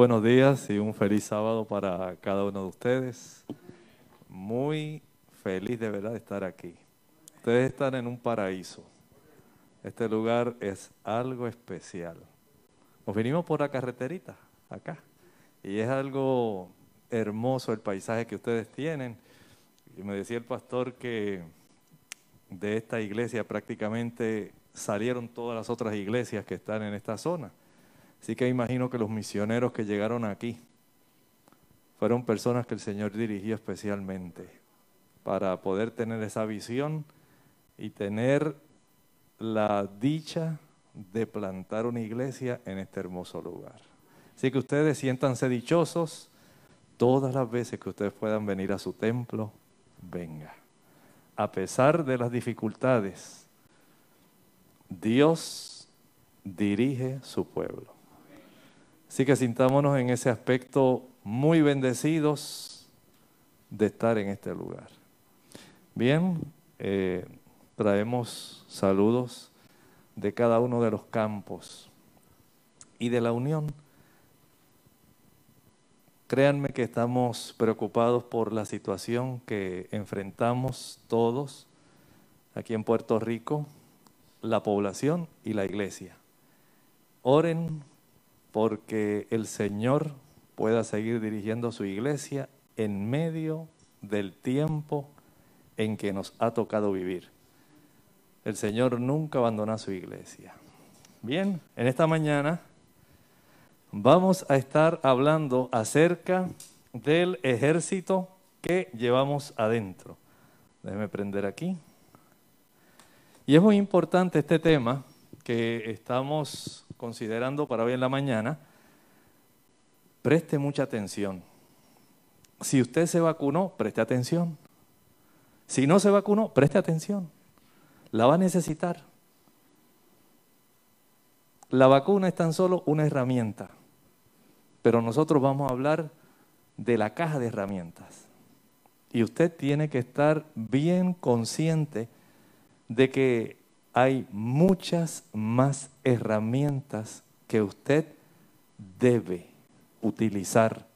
buenos días y un feliz sábado para cada uno de ustedes. Muy feliz de verdad de estar aquí. Ustedes están en un paraíso. Este lugar es algo especial. Nos vinimos por la carreterita, acá. Y es algo hermoso el paisaje que ustedes tienen. Y me decía el pastor que de esta iglesia prácticamente salieron todas las otras iglesias que están en esta zona. Así que imagino que los misioneros que llegaron aquí fueron personas que el Señor dirigió especialmente para poder tener esa visión y tener la dicha de plantar una iglesia en este hermoso lugar. Así que ustedes siéntanse dichosos todas las veces que ustedes puedan venir a su templo, venga. A pesar de las dificultades, Dios dirige su pueblo. Así que sintámonos en ese aspecto muy bendecidos de estar en este lugar. Bien, eh, traemos saludos de cada uno de los campos y de la unión. Créanme que estamos preocupados por la situación que enfrentamos todos aquí en Puerto Rico, la población y la iglesia. Oren porque el Señor pueda seguir dirigiendo su iglesia en medio del tiempo en que nos ha tocado vivir. El Señor nunca abandona su iglesia. Bien, en esta mañana vamos a estar hablando acerca del ejército que llevamos adentro. Déjeme prender aquí. Y es muy importante este tema que estamos considerando para hoy en la mañana, preste mucha atención. Si usted se vacunó, preste atención. Si no se vacunó, preste atención. La va a necesitar. La vacuna es tan solo una herramienta, pero nosotros vamos a hablar de la caja de herramientas. Y usted tiene que estar bien consciente de que hay muchas más herramientas que usted debe utilizar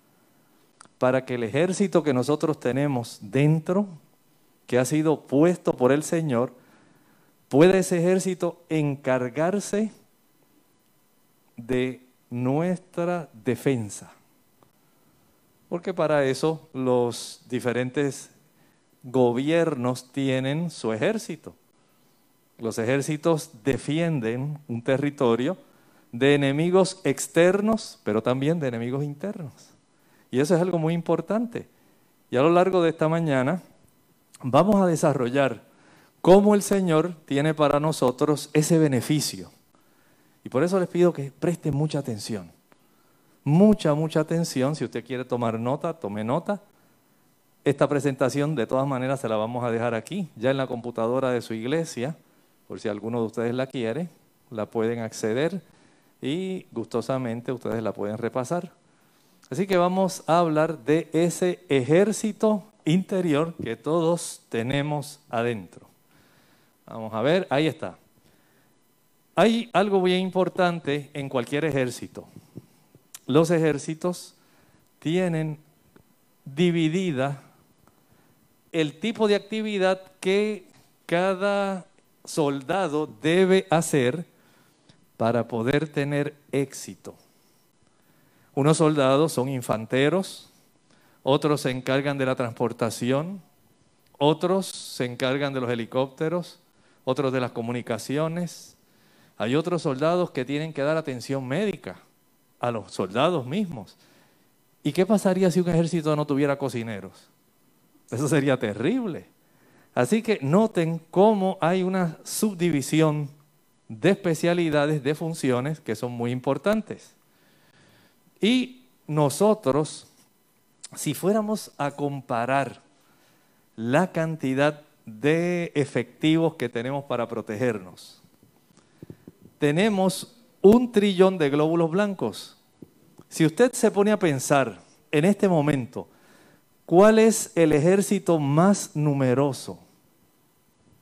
para que el ejército que nosotros tenemos dentro, que ha sido puesto por el Señor, pueda ese ejército encargarse de nuestra defensa. Porque para eso los diferentes gobiernos tienen su ejército. Los ejércitos defienden un territorio de enemigos externos, pero también de enemigos internos. Y eso es algo muy importante. Y a lo largo de esta mañana vamos a desarrollar cómo el Señor tiene para nosotros ese beneficio. Y por eso les pido que presten mucha atención. Mucha, mucha atención. Si usted quiere tomar nota, tome nota. Esta presentación de todas maneras se la vamos a dejar aquí, ya en la computadora de su iglesia por si alguno de ustedes la quiere, la pueden acceder y gustosamente ustedes la pueden repasar. Así que vamos a hablar de ese ejército interior que todos tenemos adentro. Vamos a ver, ahí está. Hay algo bien importante en cualquier ejército. Los ejércitos tienen dividida el tipo de actividad que cada soldado debe hacer para poder tener éxito. Unos soldados son infanteros, otros se encargan de la transportación, otros se encargan de los helicópteros, otros de las comunicaciones. Hay otros soldados que tienen que dar atención médica a los soldados mismos. ¿Y qué pasaría si un ejército no tuviera cocineros? Eso sería terrible. Así que noten cómo hay una subdivisión de especialidades, de funciones que son muy importantes. Y nosotros, si fuéramos a comparar la cantidad de efectivos que tenemos para protegernos, tenemos un trillón de glóbulos blancos. Si usted se pone a pensar en este momento, ¿cuál es el ejército más numeroso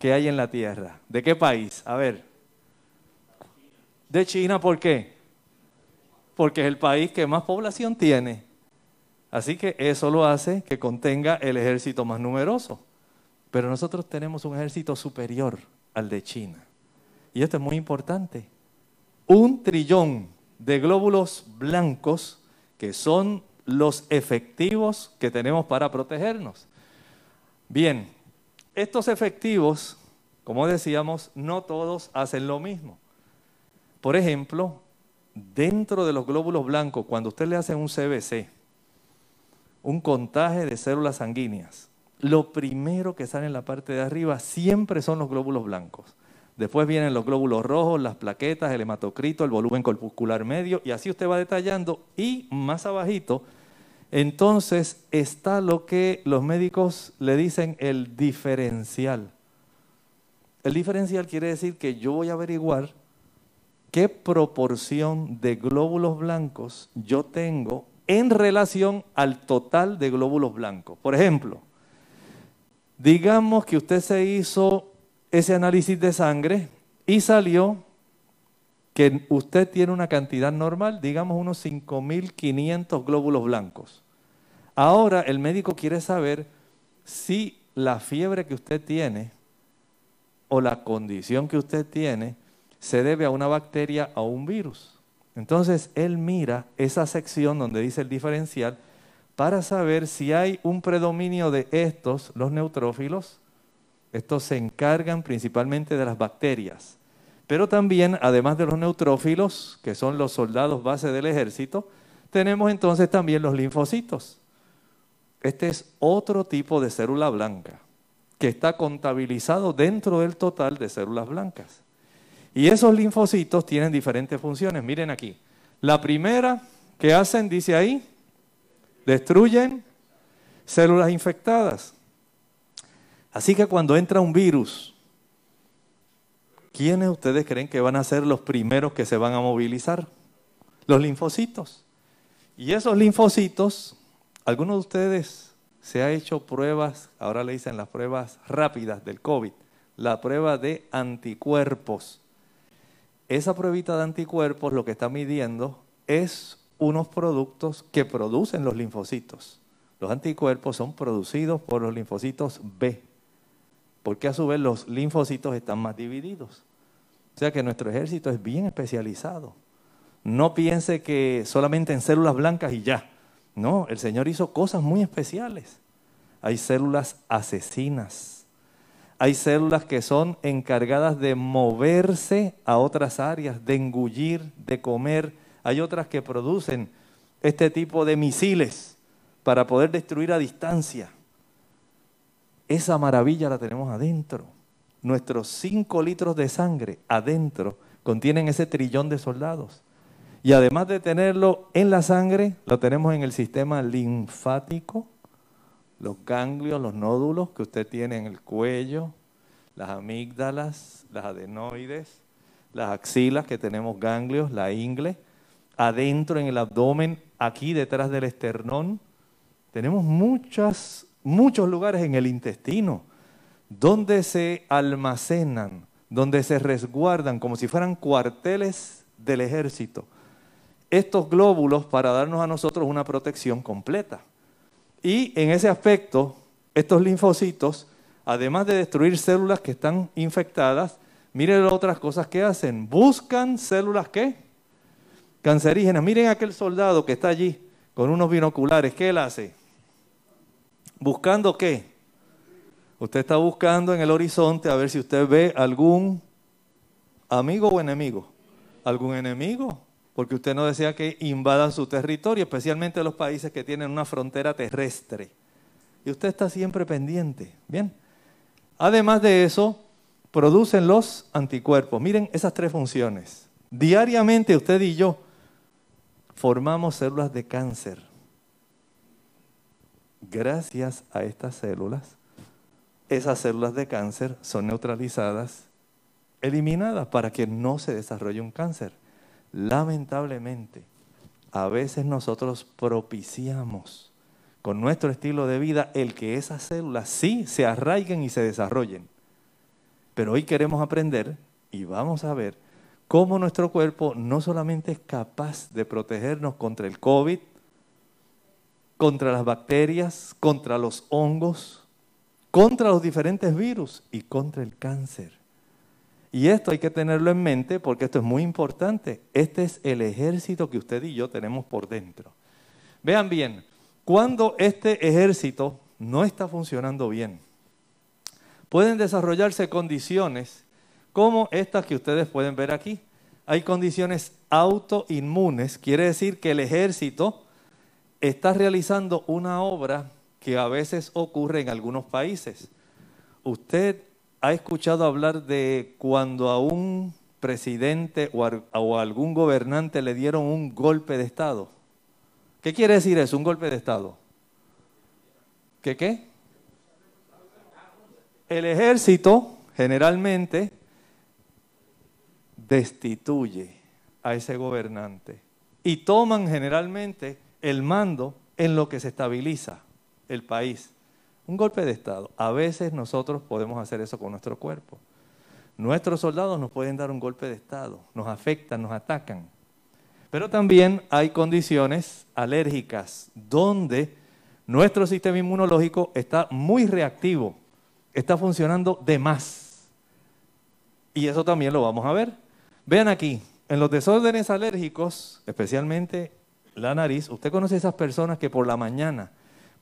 que hay en la tierra. ¿De qué país? A ver. De China, ¿por qué? porque es el país que más población tiene. Así que eso lo hace que contenga el ejército más numeroso. Pero nosotros tenemos un ejército superior al de China. Y esto es muy importante. Un trillón de glóbulos blancos que son los efectivos que tenemos para protegernos. Bien, estos efectivos, como decíamos, no todos hacen lo mismo. Por ejemplo, dentro de los glóbulos blancos, cuando usted le hace un CBC, un contaje de células sanguíneas, lo primero que sale en la parte de arriba siempre son los glóbulos blancos. Después vienen los glóbulos rojos, las plaquetas, el hematocrito, el volumen corpuscular medio, y así usted va detallando. Y más abajito, entonces está lo que los médicos le dicen el diferencial. El diferencial quiere decir que yo voy a averiguar qué proporción de glóbulos blancos yo tengo en relación al total de glóbulos blancos. Por ejemplo, digamos que usted se hizo ese análisis de sangre y salió que usted tiene una cantidad normal, digamos unos 5.500 glóbulos blancos. Ahora el médico quiere saber si la fiebre que usted tiene o la condición que usted tiene se debe a una bacteria o un virus. Entonces él mira esa sección donde dice el diferencial para saber si hay un predominio de estos, los neutrófilos. Estos se encargan principalmente de las bacterias. Pero también, además de los neutrófilos, que son los soldados base del ejército, tenemos entonces también los linfocitos. Este es otro tipo de célula blanca que está contabilizado dentro del total de células blancas. Y esos linfocitos tienen diferentes funciones. Miren aquí. La primera que hacen, dice ahí, destruyen células infectadas. Así que cuando entra un virus, ¿quiénes ustedes creen que van a ser los primeros que se van a movilizar? Los linfocitos. Y esos linfocitos, algunos de ustedes se ha hecho pruebas, ahora le dicen las pruebas rápidas del COVID, la prueba de anticuerpos. Esa pruebita de anticuerpos lo que está midiendo es unos productos que producen los linfocitos. Los anticuerpos son producidos por los linfocitos B, porque a su vez los linfocitos están más divididos. O sea que nuestro ejército es bien especializado. No piense que solamente en células blancas y ya. No, el Señor hizo cosas muy especiales. Hay células asesinas hay células que son encargadas de moverse a otras áreas, de engullir, de comer. Hay otras que producen este tipo de misiles para poder destruir a distancia. Esa maravilla la tenemos adentro. Nuestros cinco litros de sangre adentro contienen ese trillón de soldados. Y además de tenerlo en la sangre, lo tenemos en el sistema linfático, los ganglios, los nódulos que usted tiene en el cuello, las amígdalas, las adenoides, las axilas que tenemos ganglios, la ingle, adentro en el abdomen, aquí detrás del esternón. Tenemos muchas, muchos lugares en el intestino donde se almacenan, donde se resguardan como si fueran cuarteles del ejército. Estos glóbulos para darnos a nosotros una protección completa. Y en ese aspecto, estos linfocitos, además de destruir células que están infectadas, miren otras cosas que hacen. Buscan células ¿qué? cancerígenas. Miren aquel soldado que está allí con unos binoculares. ¿Qué él hace? ¿Buscando qué? Usted está buscando en el horizonte a ver si usted ve algún amigo o enemigo. ¿Algún enemigo? Porque usted no desea que invadan su territorio, especialmente los países que tienen una frontera terrestre. Y usted está siempre pendiente. Bien. Además de eso, producen los anticuerpos. Miren esas tres funciones. Diariamente usted y yo formamos células de cáncer. Gracias a estas células, esas células de cáncer son neutralizadas, eliminadas para que no se desarrolle un cáncer. Lamentablemente, a veces nosotros propiciamos con nuestro estilo de vida el que esas células sí se arraiguen y se desarrollen. Pero hoy queremos aprender y vamos a ver cómo nuestro cuerpo no solamente es capaz de protegernos contra el COVID, contra las bacterias, contra los hongos, contra los diferentes virus y contra el cáncer. Y esto hay que tenerlo en mente porque esto es muy importante. Este es el ejército que usted y yo tenemos por dentro. Vean bien, cuando este ejército no está funcionando bien, pueden desarrollarse condiciones como estas que ustedes pueden ver aquí. Hay condiciones autoinmunes, quiere decir que el ejército está realizando una obra que a veces ocurre en algunos países. Usted ha escuchado hablar de cuando a un presidente o a, algún gobernante le dieron un golpe de Estado. ¿Qué quiere decir eso, un golpe de Estado? ¿Qué qué? El ejército generalmente destituye a ese gobernante y toman generalmente el mando en lo que se estabiliza el país. Un golpe de Estado. A veces nosotros podemos hacer eso con nuestro cuerpo. Nuestros soldados nos pueden dar un golpe de Estado, nos afectan, nos atacan. Pero también hay condiciones alérgicas donde nuestro sistema inmunológico está muy reactivo está funcionando de más. Y eso también lo vamos a ver. Vean aquí, en los desórdenes alérgicos, especialmente la nariz, usted conoce esas personas que por la mañana,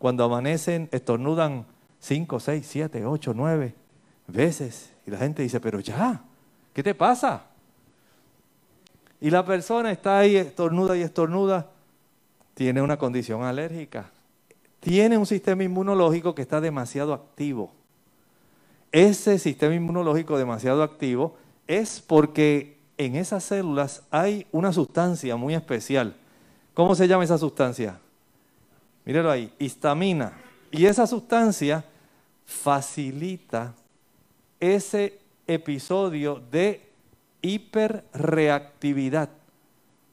cuando amanecen, estornudan 5, 6, 7, 8, 9 veces. Y la gente dice, pero ya, ¿qué te pasa? Y la persona está ahí estornuda y estornuda, tiene una condición alérgica. Tiene un sistema inmunológico que está demasiado activo ese sistema inmunológico demasiado activo es porque en esas células hay una sustancia muy especial. ¿Cómo se llama esa sustancia? Míralo ahí, histamina. Y esa sustancia facilita ese episodio de hiperreactividad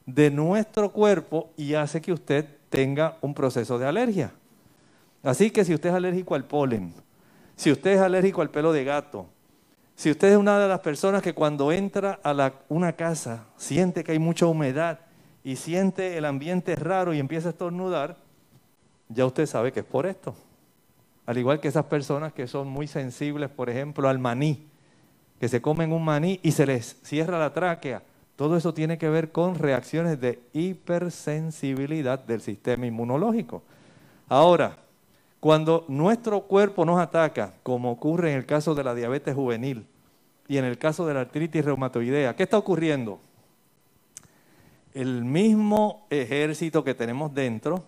de nuestro cuerpo y hace que usted tenga un proceso de alergia. Así que si usted es alérgico al polen, si usted es alérgico al pelo de gato, si usted es una de las personas que cuando entra a una casa siente que hay mucha humedad y siente el ambiente raro y empieza a estornudar, ya usted sabe que es por esto. Al igual que esas personas que son muy sensibles, por ejemplo, al maní, que se comen un maní y se les cierra la tráquea. Todo eso tiene que ver con reacciones de hipersensibilidad del sistema inmunológico. Ahora, cuando nuestro cuerpo nos ataca, como ocurre en el caso de la diabetes juvenil y en el caso de la artritis reumatoidea, ¿qué está ocurriendo? El mismo ejército que tenemos dentro,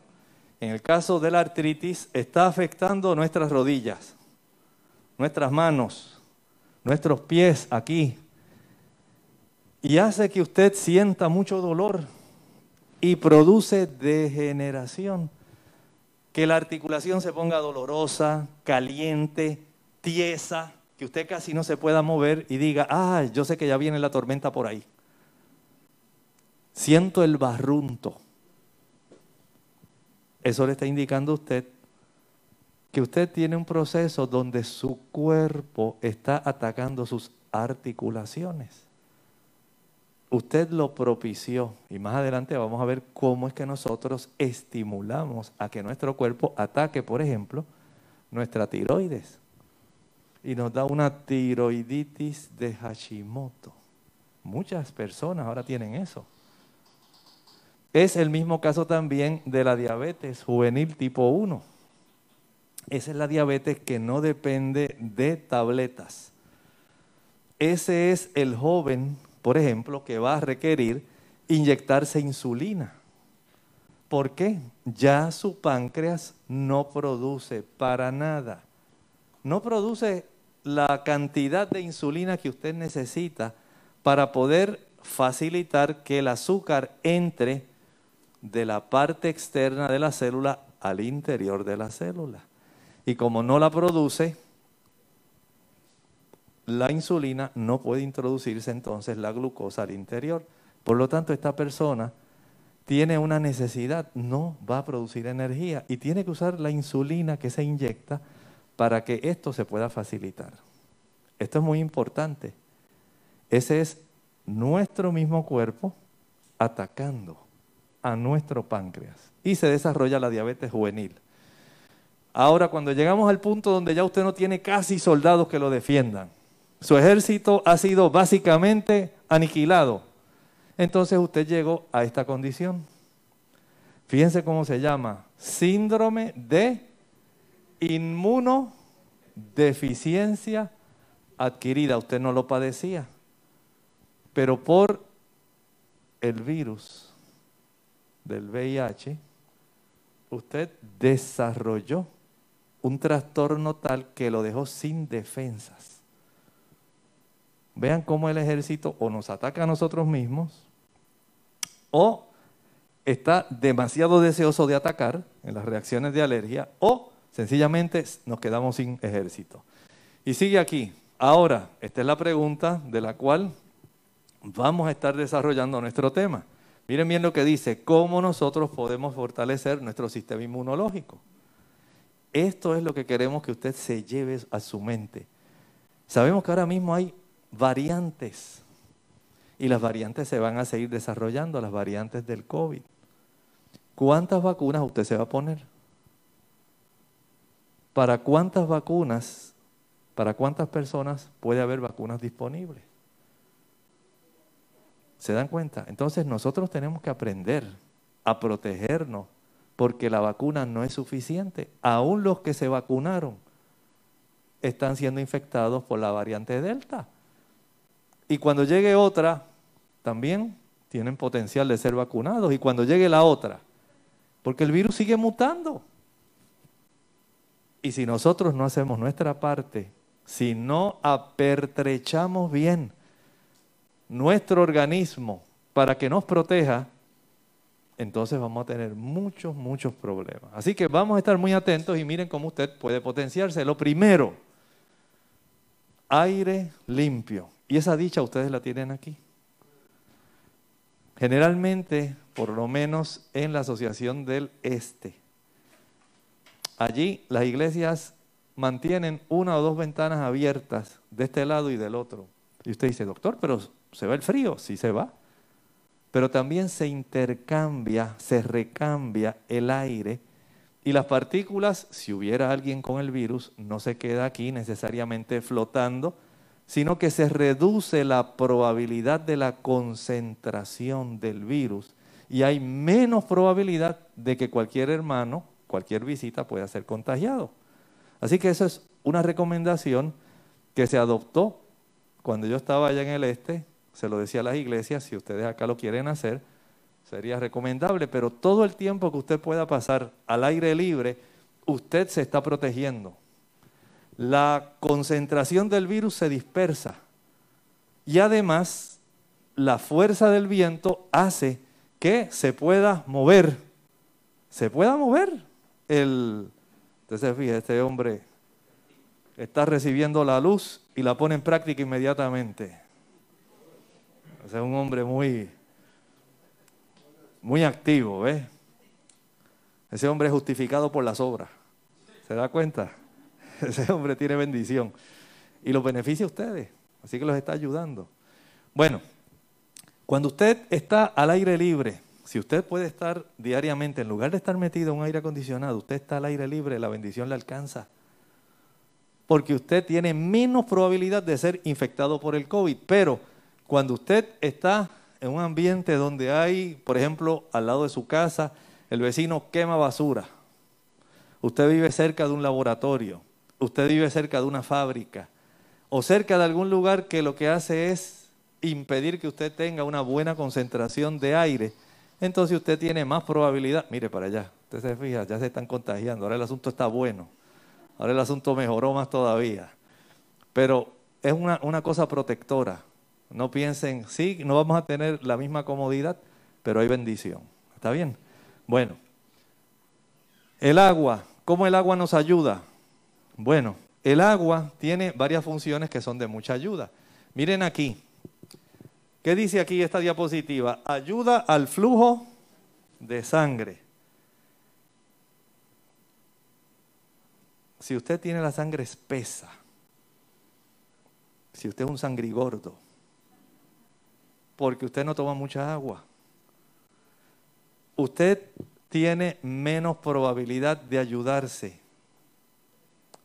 en el caso de la artritis, está afectando nuestras rodillas, nuestras manos, nuestros pies aquí, y hace que usted sienta mucho dolor y produce degeneración que la articulación se ponga dolorosa, caliente, tiesa, que usted casi no se pueda mover y diga, ah, yo sé que ya viene la tormenta por ahí. Siento el barrunto. Eso le está indicando a usted que usted tiene un proceso donde su cuerpo está atacando sus articulaciones usted lo propició. Y más adelante vamos a ver cómo es que nosotros estimulamos a que nuestro cuerpo ataque, por ejemplo, nuestra tiroides. Y nos da una tiroiditis de Hashimoto. Muchas personas ahora tienen eso. Es el mismo caso también de la diabetes juvenil tipo 1. Esa es la diabetes que no depende de tabletas. Ese es el joven por ejemplo, que va a requerir inyectarse insulina. ¿Por qué? Ya su páncreas no produce para nada. No produce la cantidad de insulina que usted necesita para poder facilitar que el azúcar entre de la parte externa de la célula al interior de la célula. Y como no la produce, la insulina no puede introducirse entonces la glucosa al interior. Por lo tanto, esta persona tiene una necesidad, no va a producir energía y tiene que usar la insulina que se inyecta para que esto se pueda facilitar. Esto es muy importante. Ese es nuestro mismo cuerpo atacando a nuestro páncreas y se desarrolla la diabetes juvenil. Ahora, cuando llegamos al punto donde ya usted no tiene casi soldados que lo defiendan, su ejército ha sido básicamente aniquilado, entonces usted llegó a esta condición. Fíjense cómo se llama, síndrome de inmunodeficiencia adquirida. Usted no lo padecía, pero por el virus del VIH, usted desarrolló un trastorno tal que lo dejó sin defensas. Vean cómo el ejército o nos ataca a nosotros mismos o está demasiado deseoso de atacar en las reacciones de alergia o sencillamente nos quedamos sin ejército. Y sigue aquí. Ahora, esta es la pregunta de la cual vamos a estar desarrollando nuestro tema. Miren bien lo que dice, cómo nosotros podemos fortalecer nuestro sistema inmunológico. Esto es lo que queremos que usted se lleve a su mente. Sabemos que ahora mismo hay variantes y las variantes se van a seguir desarrollando, las variantes del COVID. ¿Cuántas vacunas usted se va a poner? ¿Para cuántas vacunas, para cuántas personas puede haber vacunas disponibles? ¿Se dan cuenta? Entonces nosotros tenemos que aprender a protegernos porque la vacuna no es suficiente. Aún los que se vacunaron están siendo infectados por la variante Delta. Y cuando llegue otra, también tienen potencial de ser vacunados. Y cuando llegue la otra, porque el virus sigue mutando. Y si nosotros no hacemos nuestra parte, si no apertrechamos bien nuestro organismo para que nos proteja, entonces vamos a tener muchos, muchos problemas. Así que vamos a estar muy atentos y miren cómo usted puede potenciarse. Lo primero, aire limpio. Y esa dicha ustedes la tienen aquí. Generalmente, por lo menos en la Asociación del Este, allí las iglesias mantienen una o dos ventanas abiertas de este lado y del otro. Y usted dice, doctor, pero ¿se va el frío? Sí se va pero también se intercambia, se recambia el aire y las partículas, si hubiera alguien con el virus, no se queda aquí necesariamente flotando, sino que se reduce la probabilidad de la concentración del virus y hay menos probabilidad de que cualquier hermano, cualquier visita pueda ser contagiado. Así que eso es una recomendación que se adoptó cuando yo estaba allá en el este, se lo decía a las iglesias, si ustedes acá lo quieren hacer, sería recomendable, pero todo el tiempo que usted pueda pasar al aire libre, usted se está protegiendo. La concentración del virus se dispersa y además la fuerza del viento hace que se pueda mover, se pueda mover el... Entonces, fíjese, este hombre está recibiendo la luz y la pone en práctica inmediatamente es un hombre muy, muy activo, ¿ves? Ese hombre es justificado por las obras. ¿Se da cuenta? Ese hombre tiene bendición. Y los beneficia a ustedes. Así que los está ayudando. Bueno, cuando usted está al aire libre, si usted puede estar diariamente, en lugar de estar metido en un aire acondicionado, usted está al aire libre, la bendición le alcanza. Porque usted tiene menos probabilidad de ser infectado por el COVID. Pero cuando usted está en un ambiente donde hay, por ejemplo, al lado de su casa, el vecino quema basura, usted vive cerca de un laboratorio, usted vive cerca de una fábrica o cerca de algún lugar que lo que hace es impedir que usted tenga una buena concentración de aire, entonces usted tiene más probabilidad, mire para allá, usted se fija, ya se están contagiando, ahora el asunto está bueno, ahora el asunto mejoró más todavía, pero es una, una cosa protectora. No piensen, sí, no vamos a tener la misma comodidad, pero hay bendición. ¿Está bien? Bueno, el agua, ¿cómo el agua nos ayuda? Bueno, el agua tiene varias funciones que son de mucha ayuda. Miren aquí, ¿qué dice aquí esta diapositiva? Ayuda al flujo de sangre. Si usted tiene la sangre espesa, si usted es un sangrigordo, porque usted no toma mucha agua. Usted tiene menos probabilidad de ayudarse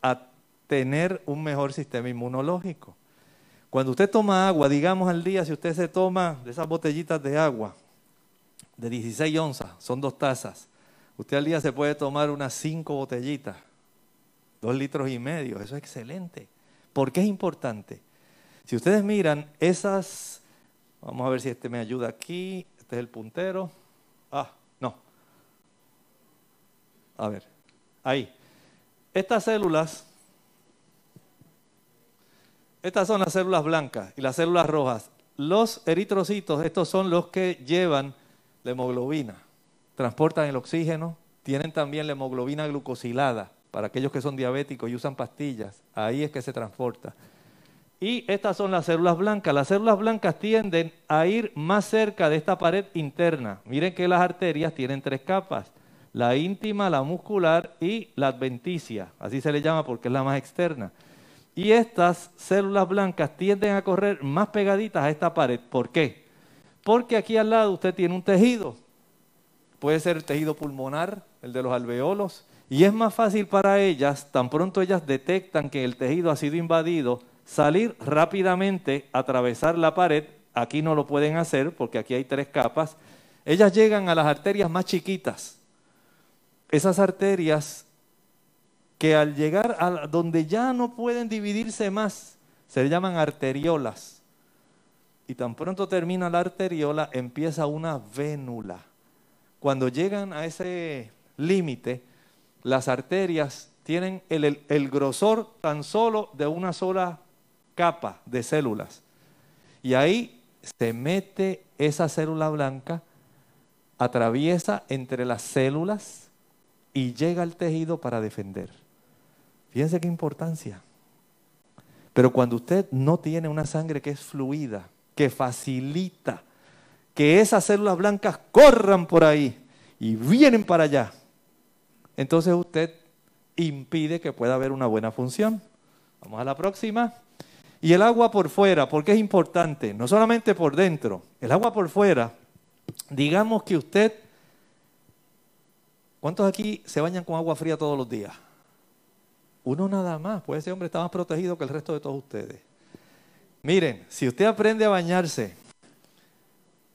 a tener un mejor sistema inmunológico. Cuando usted toma agua, digamos al día, si usted se toma de esas botellitas de agua de 16 onzas, son dos tazas, usted al día se puede tomar unas cinco botellitas, dos litros y medio, eso es excelente. ¿Por qué es importante? Si ustedes miran esas, vamos a ver si este me ayuda aquí, este es el puntero, ah, no, a ver, ahí. Estas células estas son las células blancas y las células rojas. Los eritrocitos, estos son los que llevan la hemoglobina, transportan el oxígeno, tienen también la hemoglobina glucosilada para aquellos que son diabéticos y usan pastillas, ahí es que se transporta. Y estas son las células blancas. Las células blancas tienden a ir más cerca de esta pared interna. Miren que las arterias tienen tres capas, la íntima, la muscular y la adventicia, así se le llama porque es la más externa. Y estas células blancas tienden a correr más pegaditas a esta pared. ¿Por qué? Porque aquí al lado usted tiene un tejido. Puede ser el tejido pulmonar, el de los alveolos. Y es más fácil para ellas, tan pronto ellas detectan que el tejido ha sido invadido, salir rápidamente, atravesar la pared. Aquí no lo pueden hacer porque aquí hay tres capas. Ellas llegan a las arterias más chiquitas. Esas arterias que al llegar a donde ya no pueden dividirse más, se llaman arteriolas. Y tan pronto termina la arteriola, empieza una vénula. Cuando llegan a ese límite, las arterias tienen el, el, grosor tan solo de una sola capa de células. Y ahí se mete esa célula blanca, atraviesa entre las células y llega al tejido para defender. Fíjense qué importancia. Pero cuando usted no tiene una sangre que es fluida, que facilita que esas células blancas corran por ahí y vienen para allá, entonces usted impide que pueda haber una buena función. Vamos a la próxima. Y el agua por fuera, porque es importante, no solamente por dentro, el agua por fuera, digamos que usted, ¿cuántos aquí se bañan con agua fría todos los días? Uno nada más, pues ese hombre está más protegido que el resto de todos ustedes. Miren, si usted aprende a bañarse,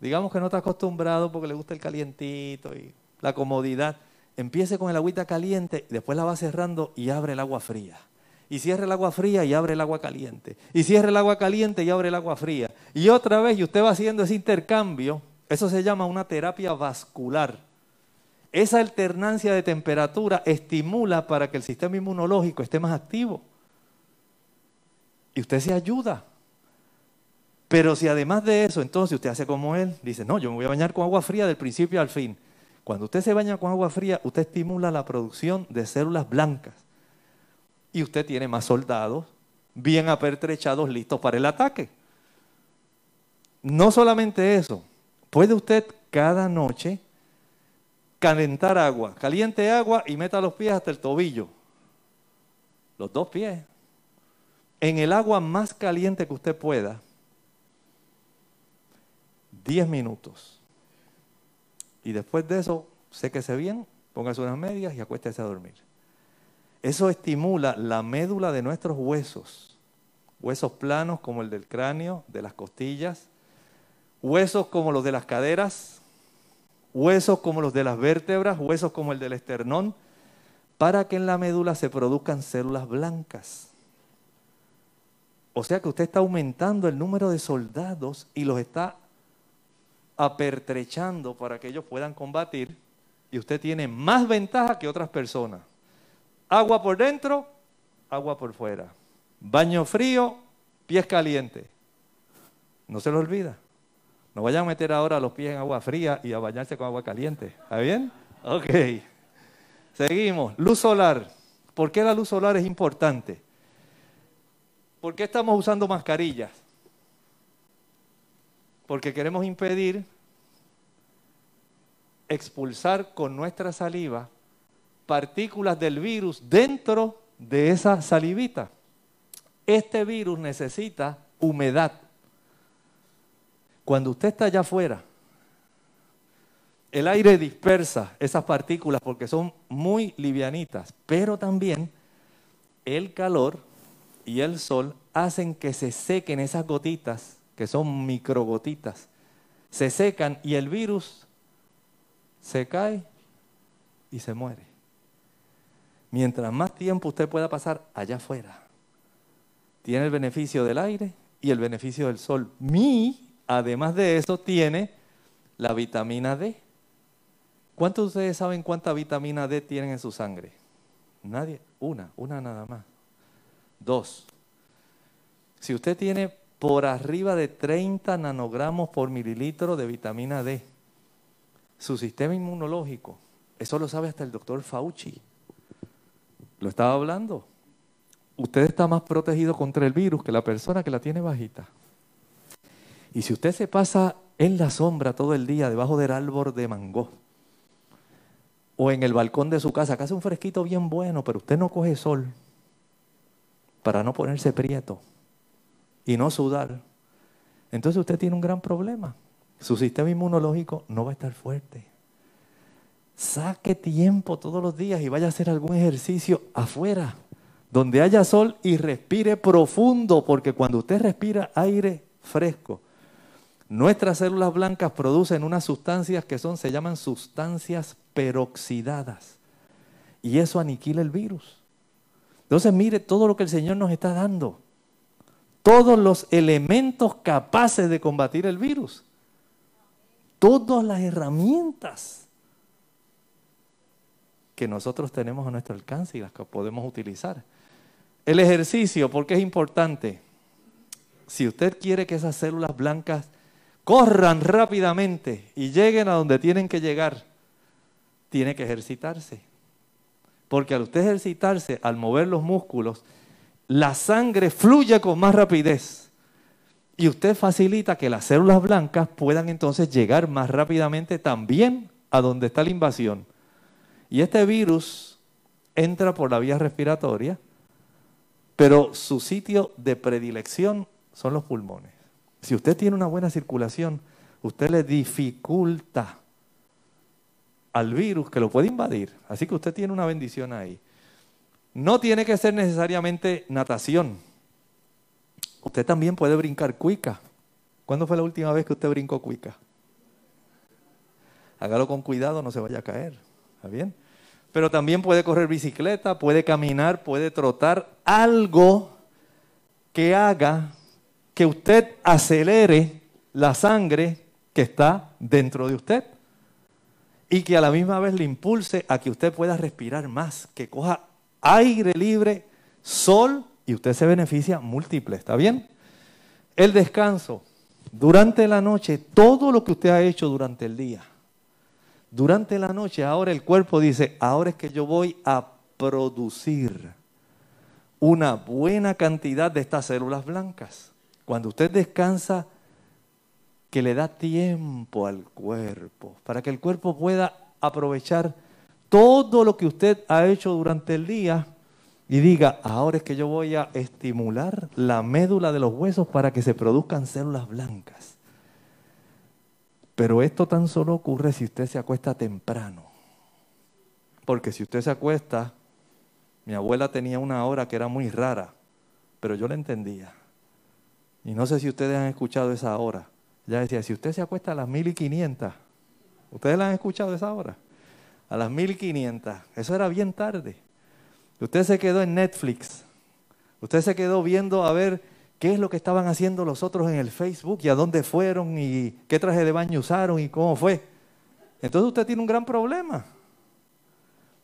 digamos que no está acostumbrado porque le gusta el calientito y la comodidad, empiece con el agüita caliente, después la va cerrando y abre el agua fría. Y cierre el agua fría y abre el agua caliente. Y cierre el agua caliente y abre el agua fría. Y otra vez, y usted va haciendo ese intercambio, eso se llama una terapia vascular. Esa alternancia de temperatura estimula para que el sistema inmunológico esté más activo. Y usted se ayuda. Pero si además de eso, entonces usted hace como él, dice, no, yo me voy a bañar con agua fría del principio al fin. Cuando usted se baña con agua fría, usted estimula la producción de células blancas. Y usted tiene más soldados bien apertrechados listos para el ataque. No solamente eso, puede usted cada noche calentar agua. Caliente agua y meta los pies hasta el tobillo. Los dos pies. En el agua más caliente que usted pueda. 10 minutos. Y después de eso, séquese bien, póngase unas medias y acuéstese a dormir. Eso estimula la médula de nuestros huesos. Huesos planos como el del cráneo, de las costillas. Huesos como los de las caderas, huesos como los de las vértebras, huesos como el del esternón, para que en la médula se produzcan células blancas. O sea que usted está aumentando el número de soldados y los está apertrechando para que ellos puedan combatir y usted tiene más ventaja que otras personas. Agua por dentro, agua por fuera. Baño frío, pies calientes. No se lo olvida. No vayan a meter ahora los pies en agua fría y a bañarse con agua caliente. ¿Está bien? Ok. Seguimos. Luz solar. ¿Por qué la luz solar es importante? ¿Por qué estamos usando mascarillas? Porque queremos impedir expulsar con nuestra saliva partículas del virus dentro de esa salivita. Este virus necesita humedad. Cuando usted está allá afuera, el aire dispersa esas partículas porque son muy livianitas, pero también el calor y el sol hacen que se sequen esas gotitas, que son microgotitas, se secan y el virus se cae y se muere. Mientras más tiempo usted pueda pasar allá afuera, tiene el beneficio del aire y el beneficio del sol. Mi, además de eso, tiene la vitamina D. ¿Cuántos de ustedes saben cuánta vitamina D tienen en su sangre? Nadie. Una, una nada más. Dos. Si usted tiene por arriba de 30 nanogramos por mililitro de vitamina D, su sistema inmunológico, eso lo sabe hasta el doctor Fauci, lo estaba hablando, usted está más protegido contra el virus que la persona que la tiene bajita. Y si usted se pasa en la sombra todo el día debajo del árbol de mango, o en el balcón de su casa, que hace un fresquito bien bueno, pero usted no coge sol para no ponerse prieto y no sudar, entonces usted tiene un gran problema. Su sistema inmunológico no va a estar fuerte. Saque tiempo todos los días y vaya a hacer algún ejercicio afuera donde haya sol y respire profundo, porque cuando usted respira aire fresco, nuestras células blancas producen unas sustancias que son, se llaman sustancias peroxidadas. Y eso aniquila el virus. Entonces mire todo lo que el Señor nos está dando. Todos los elementos capaces de combatir el virus. Todas las herramientas que nosotros tenemos a nuestro alcance y las que podemos utilizar. El ejercicio, porque es importante. Si usted quiere que esas células blancas corran rápidamente y lleguen a donde tienen que llegar, tiene que ejercitarse. Porque al usted ejercitarse, al mover los músculos, la sangre fluye con más rapidez. Y usted facilita que las células blancas puedan entonces llegar más rápidamente también a donde está la invasión. Y este virus entra por la vía respiratoria pero su sitio de predilección son los pulmones. Si usted tiene una buena circulación, usted le dificulta al virus que lo puede invadir. Así que usted tiene una bendición ahí. No tiene que ser necesariamente natación. Usted también puede brincar cuica. ¿Cuándo fue la última vez que usted brincó cuica? Hágalo con cuidado, no se vaya a caer. ¿Está bien? pero también puede correr bicicleta, puede caminar, puede trotar, algo que haga que usted acelere la sangre que está dentro de usted y que a la misma vez le impulse a que usted pueda respirar más, que coja aire libre, sol y usted se beneficia múltiple, ¿está bien? El descanso, durante la noche, todo lo que usted ha hecho durante el día, durante la noche, ahora el cuerpo dice, ahora es que yo voy a producir una buena cantidad de estas células blancas. Cuando usted descansa, que le da tiempo al cuerpo, para que el cuerpo pueda aprovechar todo lo que usted ha hecho durante el día y diga, ahora es que yo voy a estimular la médula de los huesos para que se produzcan células blancas. Pero esto tan solo ocurre si usted se acuesta temprano. Porque si usted se acuesta, mi abuela tenía una hora que era muy rara, pero yo la entendía. Y no sé si ustedes han escuchado esa hora. Ya decía, si usted se acuesta a las 1500, ¿ustedes la han escuchado esa hora? A las 1500, eso era bien tarde. Usted se quedó en Netflix. Usted se quedó viendo a ver qué es lo que estaban haciendo los otros en el Facebook y a dónde fueron y qué traje de baño usaron y cómo fue. Entonces usted tiene un gran problema.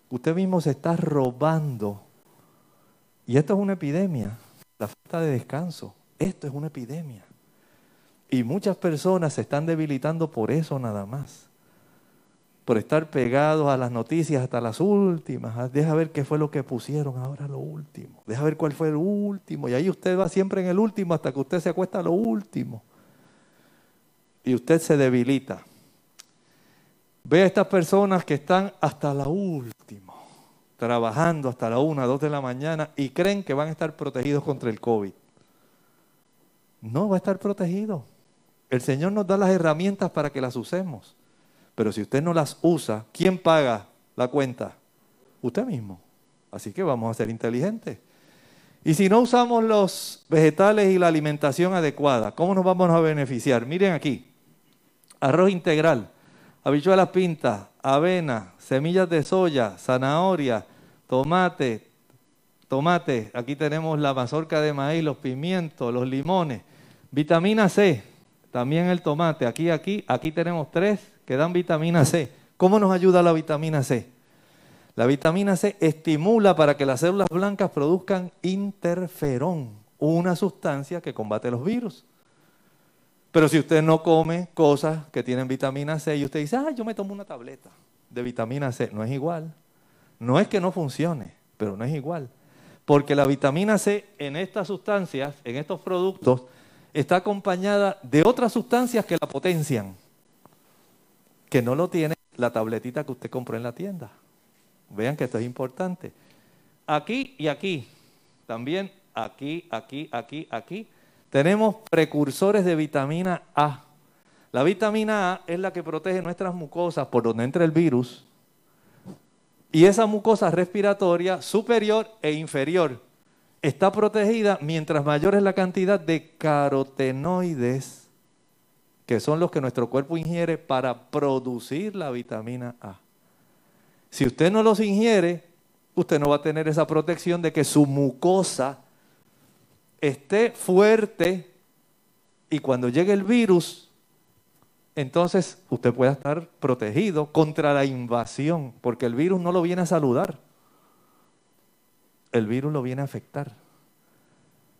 Usted mismo se está robando. Y esto es una epidemia, la falta de descanso. Esto es una epidemia. Y muchas personas se están debilitando por eso nada más por estar pegados a las noticias hasta las últimas. Ah, deja ver qué fue lo que pusieron ahora lo último. Deja ver cuál fue el último. Y ahí usted va siempre en el último hasta que usted se acuesta a lo último. Y usted se debilita. Ve a estas personas que están hasta la última, trabajando hasta la una, dos de la mañana y creen que van a estar protegidos contra el COVID. No va a estar protegido. El Señor nos da las herramientas para que las usemos. Pero si usted no las usa, ¿quién paga la cuenta? Usted mismo. Así que vamos a ser inteligentes. Y si no usamos los vegetales y la alimentación adecuada, ¿cómo nos vamos a beneficiar? Miren aquí, arroz integral, habichuelas pintas, avena, semillas de soya, zanahoria, tomate, tomate, aquí tenemos la mazorca de maíz, los pimientos, los limones, vitamina C, también el tomate, aquí, aquí, aquí tenemos tres que dan vitamina C. ¿Cómo nos ayuda la vitamina C? La vitamina C estimula para que las células blancas produzcan interferón, una sustancia que combate los virus. Pero si usted no come cosas que tienen vitamina C y usted dice, ah, yo me tomo una tableta de vitamina C, no es igual. No es que no funcione, pero no es igual. Porque la vitamina C en estas sustancias, en estos productos, está acompañada de otras sustancias que la potencian, que no lo tiene la tabletita que usted compró en la tienda. Vean que esto es importante. Aquí y aquí, también aquí, aquí, aquí, aquí, tenemos precursores de vitamina A. La vitamina A es la que protege nuestras mucosas por donde entra el virus. Y esa mucosa respiratoria superior e inferior está protegida mientras mayor es la cantidad de carotenoides, que son los que nuestro cuerpo ingiere para producir la vitamina A. Si usted no los ingiere, usted no va a tener esa protección de que su mucosa esté fuerte y cuando llegue el virus, entonces usted pueda estar protegido contra la invasión, porque el virus no lo viene a saludar, el virus lo viene a afectar.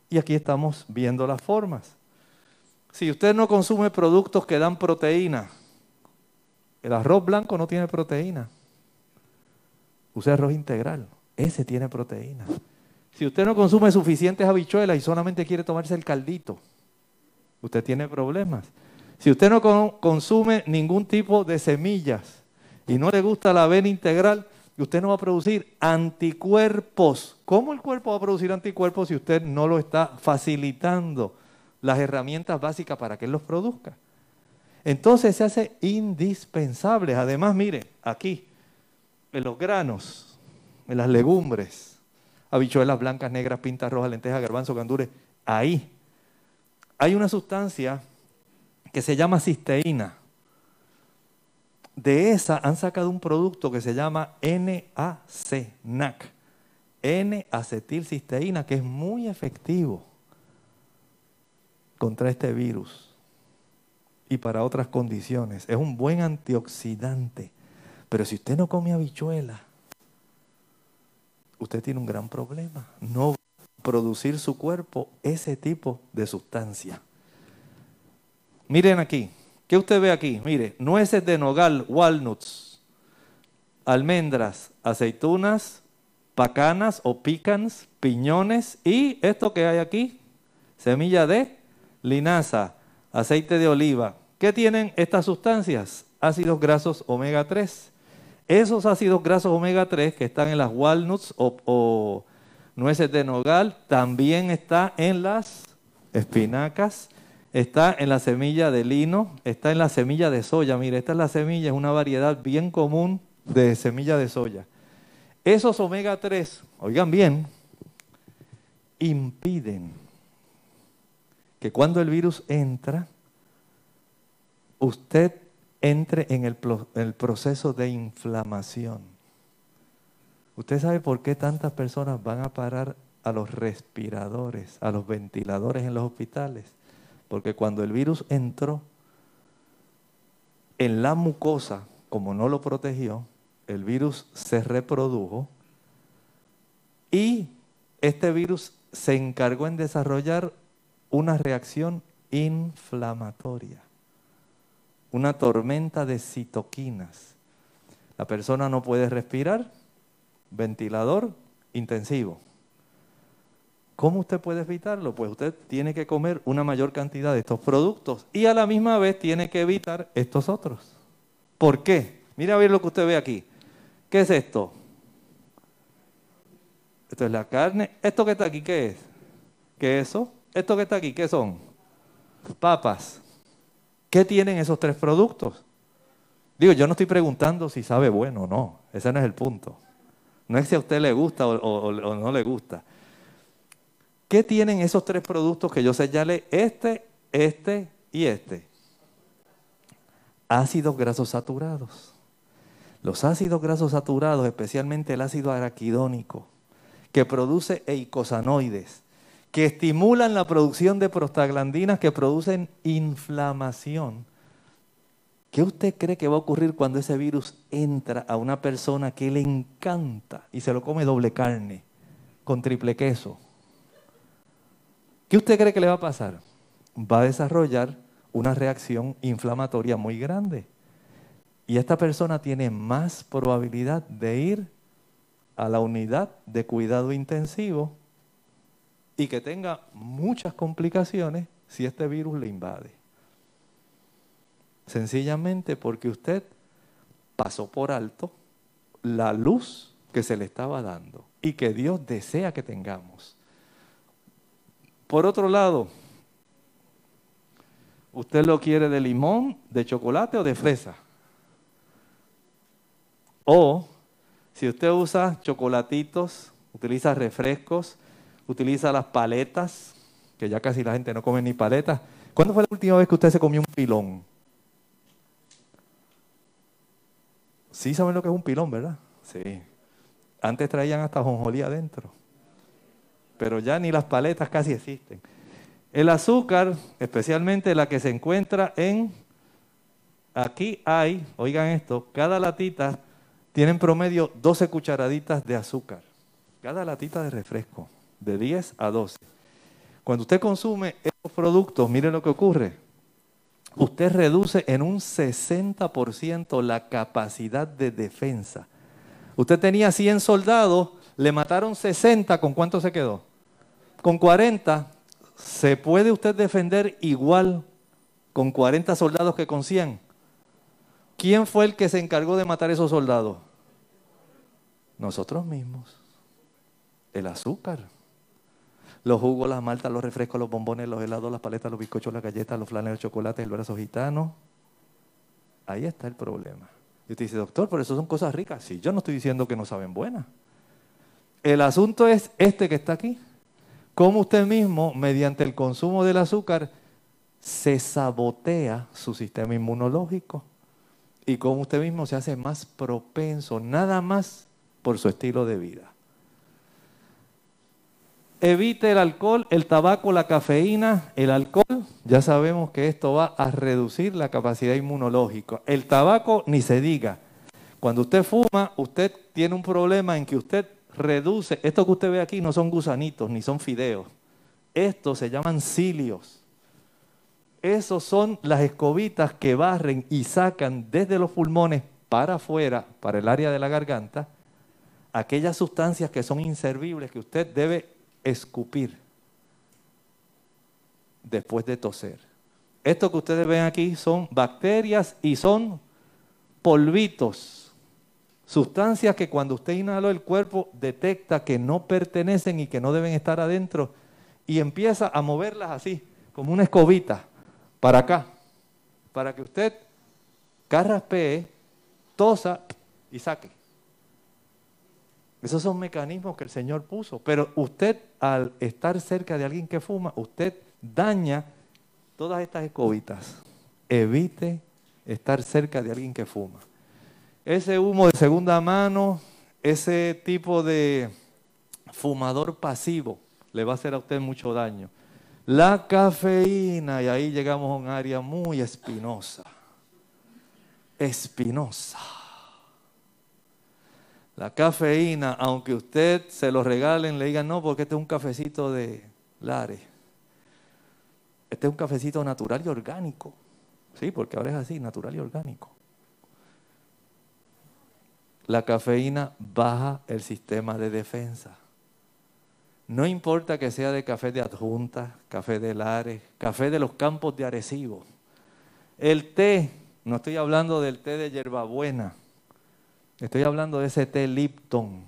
Y aquí estamos viendo las formas. Si usted no consume productos que dan proteína, el arroz blanco no tiene proteína. Use arroz integral. Ese tiene proteína. Si usted no consume suficientes habichuelas y solamente quiere tomarse el caldito, usted tiene problemas. Si usted no consume ningún tipo de semillas y no le gusta la avena integral, usted no va a producir anticuerpos. ¿Cómo el cuerpo va a producir anticuerpos si usted no lo está facilitando las herramientas básicas para que él los produzca? Entonces se hace indispensable. Además, mire, aquí, en los granos, en las legumbres, habichuelas blancas, negras, pintas rojas, lentejas, garbanzo, gandures, ahí hay una sustancia que se llama cisteína. De esa han sacado un producto que se llama NAC, NAC, N-acetilcisteína, que es muy efectivo contra este virus y para otras condiciones. Es un buen antioxidante. Pero si usted no come habichuela, usted tiene un gran problema. No producir su cuerpo ese tipo de sustancia. Miren aquí, ¿qué usted ve aquí? Mire, nueces de nogal, walnuts, almendras, aceitunas, pacanas o picans, piñones y esto que hay aquí, semilla de linaza, aceite de oliva. ¿Qué tienen estas sustancias? Ácidos grasos omega 3. Esos ácidos grasos omega 3 que están en las walnuts o, nueces de nogal, también está en las espinacas, está en la semilla de lino, está en la semilla de soya. Mire, esta es la semilla, es una variedad bien común de semilla de soya. Esos omega 3, oigan bien, impiden que cuando el virus entra, usted entre en el, el proceso de inflamación. ¿Usted sabe por qué tantas personas van a parar a los respiradores, a los ventiladores en los hospitales? Porque cuando el virus entró en la mucosa, como no lo protegió, el virus se reprodujo y este virus se encargó en desarrollar una reacción inflamatoria una tormenta de citoquinas. La persona no puede respirar, ventilador intensivo. ¿Cómo usted puede evitarlo? Pues usted tiene que comer una mayor cantidad de estos productos y a la misma vez tiene que evitar estos otros. ¿Por qué? Mira a ver lo que usted ve aquí. ¿Qué es esto? Esto es la carne. ¿Esto que está aquí qué es? ¿Qué es eso? ¿Esto que está aquí qué son? Papas. ¿Qué tienen esos tres productos? Digo, yo no estoy preguntando si sabe bueno o no. Ese no es el punto. No es si a usted le gusta o, no le gusta. ¿Qué tienen esos tres productos que yo señalé? Este, este y este. Ácidos grasos saturados. Los ácidos grasos saturados, especialmente el ácido araquidónico, que produce eicosanoides, que estimulan la producción de prostaglandinas que producen inflamación. ¿Qué usted cree que va a ocurrir cuando ese virus entra a una persona que le encanta y se lo come doble carne con triple queso? ¿Qué usted cree que le va a pasar? Va a desarrollar una reacción inflamatoria muy grande. Y esta persona tiene más probabilidad de ir a la unidad de cuidado intensivo y que tenga muchas complicaciones si este virus le invade. Sencillamente porque usted pasó por alto la luz que se le estaba dando y que Dios desea que tengamos. Por otro lado, ¿usted lo quiere de limón, de chocolate o de fresa? O si usted usa chocolatitos, utiliza refrescos, utiliza las paletas, que ya casi la gente no come ni paletas. ¿Cuándo fue la última vez que usted se comió un pilón? Sí saben lo que es un pilón, ¿verdad? Sí. Antes traían hasta jonjolí adentro. Pero ya ni las paletas casi existen. El azúcar, especialmente la que se encuentra en... Aquí hay, oigan esto, cada latita tiene en promedio 12 cucharaditas de azúcar. Cada latita de refresco, de 10 a 12. Cuando usted consume estos productos, mire lo que ocurre usted reduce en un 60% la capacidad de defensa. Usted tenía 100 soldados, le mataron 60, ¿con cuánto se quedó? Con 40. ¿Se puede usted defender igual con 40 soldados que con 100? ¿Quién fue el que se encargó de matar esos soldados? Nosotros mismos. El azúcar los jugos, las maltas, los refrescos, los bombones, los helados, las paletas, los bizcochos, las galletas, los flanes, los chocolates, el brazo gitano. Ahí está el problema. Y usted dice, doctor, pero eso son cosas ricas. Sí, yo no estoy diciendo que no saben buenas. El asunto es este que está aquí. Cómo usted mismo, mediante el consumo del azúcar, se sabotea su sistema inmunológico. Y cómo usted mismo se hace más propenso, nada más por su estilo de vida. Evite el alcohol, el tabaco, la cafeína, el alcohol. Ya sabemos que esto va a reducir la capacidad inmunológica. El tabaco ni se diga. Cuando usted fuma, usted tiene un problema en que usted reduce. Esto que usted ve aquí no son gusanitos ni son fideos. Estos se llaman cilios. Esos son las escobitas que barren y sacan desde los pulmones para afuera, para el área de la garganta, aquellas sustancias que son inservibles que usted debe escupir después de toser. Esto que ustedes ven aquí son bacterias y son polvitos, sustancias que cuando usted inhaló el cuerpo detecta que no pertenecen y que no deben estar adentro y empieza a moverlas así, como una escobita, para acá, para que usted carraspee, tosa y saque. Esos son mecanismos que el Señor puso. Pero usted, al estar cerca de alguien que fuma, usted daña todas estas escobitas. Evite estar cerca de alguien que fuma. Ese humo de segunda mano, ese tipo de fumador pasivo, le va a hacer a usted mucho daño. La cafeína, y ahí llegamos a un área muy espinosa. Espinosa. La cafeína, aunque usted se lo regalen, le digan no, porque este es un cafecito de Lare. Este es un cafecito natural y orgánico. Sí, porque ahora es así, natural y orgánico. La cafeína baja el sistema de defensa. No importa que sea de café de adjunta, café de Lares, café de los campos de Arecibo. El té, no estoy hablando del té de hierbabuena Estoy hablando de ese té Lipton,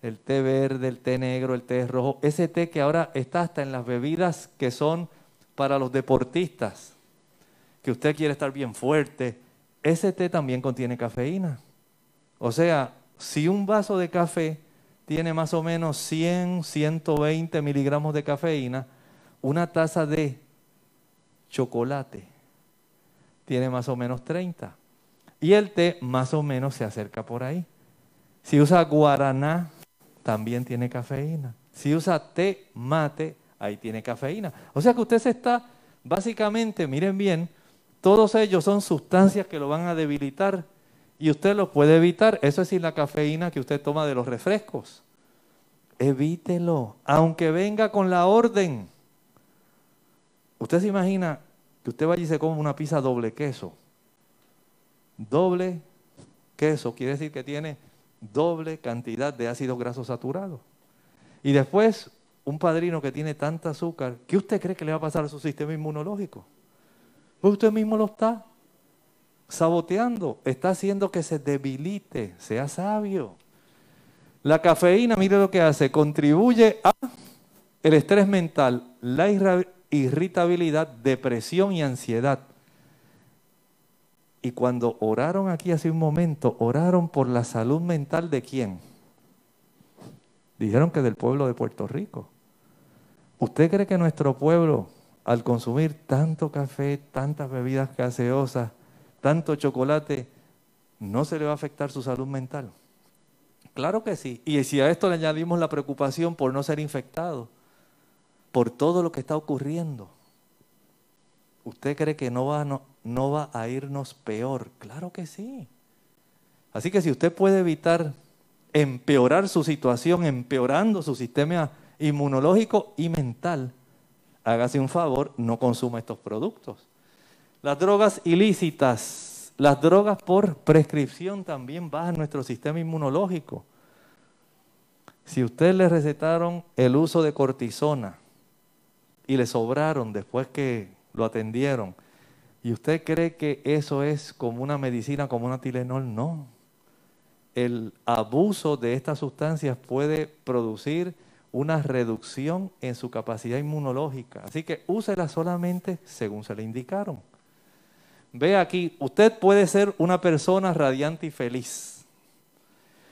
el té verde, el té negro, el té rojo, ese té que ahora está hasta en las bebidas que son para los deportistas, que usted quiere estar bien fuerte, ese té también contiene cafeína. O sea, si un vaso de café tiene más o menos 100, 120 miligramos de cafeína, una taza de chocolate tiene más o menos 30. Y el té más o menos se acerca por ahí. Si usa guaraná, también tiene cafeína. Si usa té mate, ahí tiene cafeína. O sea que usted se está, básicamente, miren bien, todos ellos son sustancias que lo van a debilitar y usted los puede evitar. Eso es sin la cafeína que usted toma de los refrescos. Evítelo, aunque venga con la orden. Usted se imagina que usted vaya y se come una pizza doble queso. Doble queso quiere decir que tiene doble cantidad de ácidos grasos saturados. Y después, un padrino que tiene tanta azúcar, ¿qué usted cree que le va a pasar a su sistema inmunológico? Pues usted mismo lo está saboteando, está haciendo que se debilite, sea sabio. La cafeína, mire lo que hace, contribuye a el estrés mental, la irritabilidad, depresión y ansiedad. Y cuando oraron aquí hace un momento, oraron por la salud mental de quién? Dijeron que del pueblo de Puerto Rico. ¿Usted cree que nuestro pueblo al consumir tanto café, tantas bebidas gaseosas, tanto chocolate, no se le va a afectar su salud mental? Claro que sí. Y si a esto le añadimos la preocupación por no ser infectado, por todo lo que está ocurriendo, ¿usted cree que no va, no, no va a irnos peor? Claro que sí. Así que si usted puede evitar empeorar su situación, empeorando su sistema inmunológico y mental, hágase un favor, no consuma estos productos. Las drogas ilícitas, las drogas por prescripción también bajan nuestro sistema inmunológico. Si usted le recetaron el uso de cortisona y le sobraron después que lo atendieron, y usted cree que eso es como una medicina, como una Tilenol, no. El abuso de estas sustancias puede producir una reducción en su capacidad inmunológica. Así que úsela solamente según se le indicaron. Ve aquí, usted puede ser una persona radiante y feliz.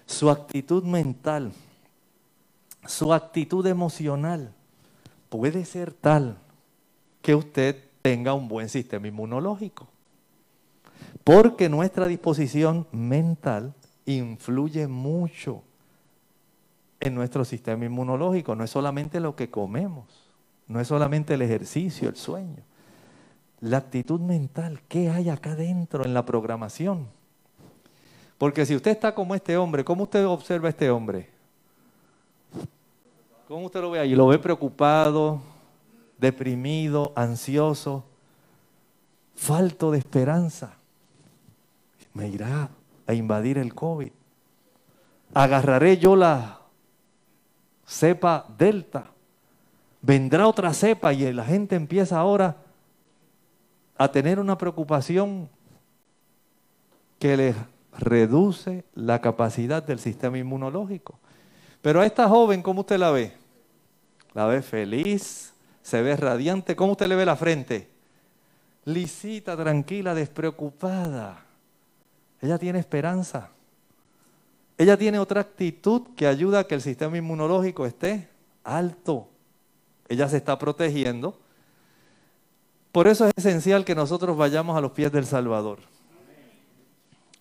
Su actitud mental, su actitud emocional puede ser tal que usted tenga un buen sistema inmunológico. Porque nuestra disposición mental influye mucho en nuestro sistema inmunológico. No es solamente lo que comemos, no es solamente el ejercicio, el sueño. La actitud mental, ¿qué hay acá dentro en la programación? Porque si usted está como este hombre, ¿cómo usted observa a este hombre? ¿Cómo usted lo ve ahí? ¿Lo ve preocupado, deprimido, ansioso, falto de esperanza? Me irá a invadir el COVID. Agarraré yo la cepa delta. Vendrá otra cepa y la gente empieza ahora a tener una preocupación que les reduce la capacidad del sistema inmunológico. Pero a esta joven, ¿cómo usted la ve? La ve feliz, se ve radiante. ¿Cómo usted le ve la frente? Lisita, tranquila, despreocupada. Ella tiene esperanza. Ella tiene otra actitud que ayuda a que el sistema inmunológico esté alto. Ella se está protegiendo. Por eso es esencial que nosotros vayamos a los pies del Salvador.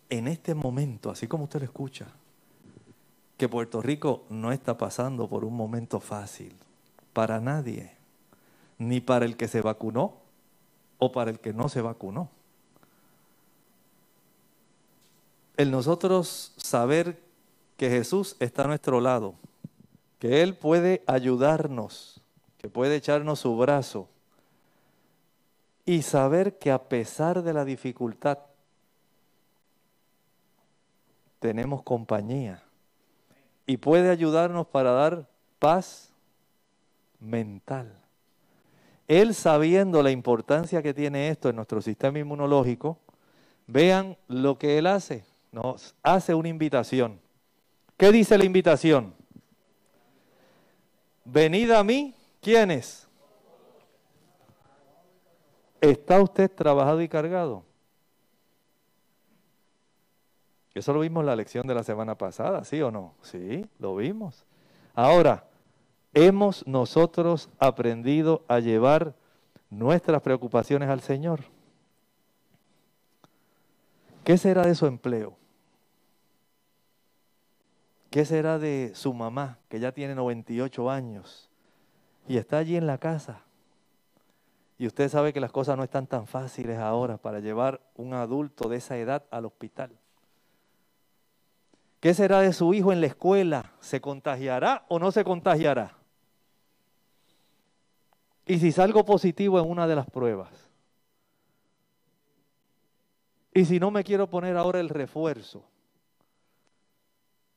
En este momento, así como usted lo escucha, que Puerto Rico no está pasando por un momento fácil para nadie, ni para el que se vacunó o para el que no se vacunó. El nosotros saber que Jesús está a nuestro lado, que Él puede ayudarnos, que puede echarnos su brazo y saber que a pesar de la dificultad tenemos compañía y puede ayudarnos para dar paz mental. Él sabiendo la importancia que tiene esto en nuestro sistema inmunológico, vean lo que Él hace, nos hace una invitación. ¿Qué dice la invitación? Venid a mí, ¿quiénes? ¿Está usted trabajado y cargado? Eso lo vimos en la lección de la semana pasada, ¿sí o no? Sí, lo vimos. Ahora, ¿hemos nosotros aprendido a llevar nuestras preocupaciones al Señor? ¿Qué será de su empleo? ¿Qué será de su mamá, que ya tiene 98 años y está allí en la casa? Y usted sabe que las cosas no están tan fáciles ahora para llevar un adulto de esa edad al hospital. ¿Qué será de su hijo en la escuela? ¿Se contagiará o no se contagiará? ¿Y si salgo positivo en una de las pruebas? ¿Y si no me quiero poner ahora el refuerzo?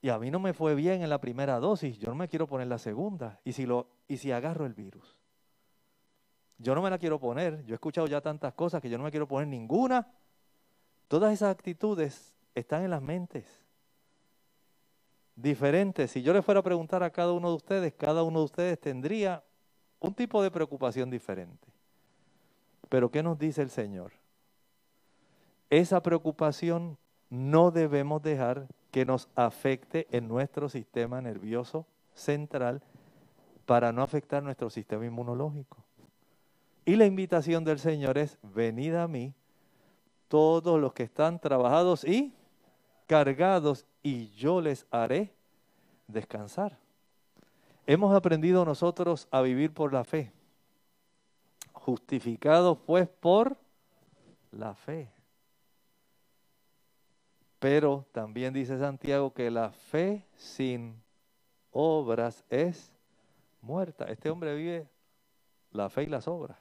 Y a mí no me fue bien en la primera dosis, yo no me quiero poner la segunda. ¿Y si, lo, y si agarro el virus? Yo no me la quiero poner, yo he escuchado ya tantas cosas que yo no me quiero poner ninguna. Todas esas actitudes están en las mentes diferentes. Si yo le fuera a preguntar a cada uno de ustedes, cada uno de ustedes tendría un tipo de preocupación diferente. Pero ¿qué nos dice el Señor? Esa preocupación no debemos dejar que nos afecte en nuestro sistema nervioso central para no afectar nuestro sistema inmunológico. Y la invitación del Señor es, venid a mí todos los que están trabajados y cargados y yo les haré descansar. Hemos aprendido nosotros a vivir por la fe, justificados pues por la fe. Pero también dice Santiago que la fe sin obras es muerta. Este hombre vive la fe y las obras.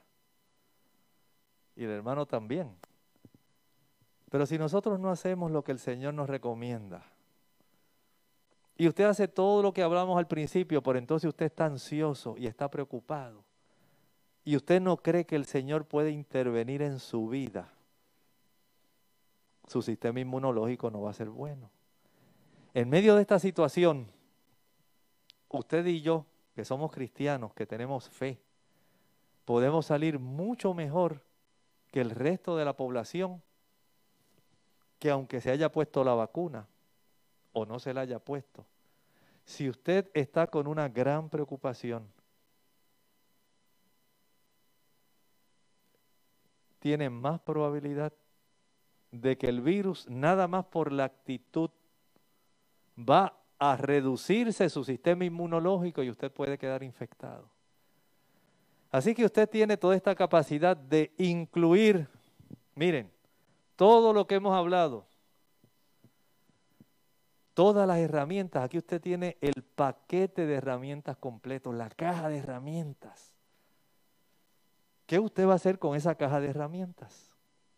Y el hermano también. Pero si nosotros no hacemos lo que el Señor nos recomienda, y usted hace todo lo que hablamos al principio, por entonces usted está ansioso y está preocupado, y usted no cree que el Señor puede intervenir en su vida, su sistema inmunológico no va a ser bueno. En medio de esta situación, usted y yo, que somos cristianos, que tenemos fe, podemos salir mucho mejor que el resto de la población, que aunque se haya puesto la vacuna o no se la haya puesto, si usted está con una gran preocupación, tiene más probabilidad de que el virus, nada más por la actitud, va a reducirse su sistema inmunológico y usted puede quedar infectado. Así que usted tiene toda esta capacidad de incluir, miren, todo lo que hemos hablado, todas las herramientas, aquí usted tiene el paquete de herramientas completo, la caja de herramientas. ¿Qué usted va a hacer con esa caja de herramientas?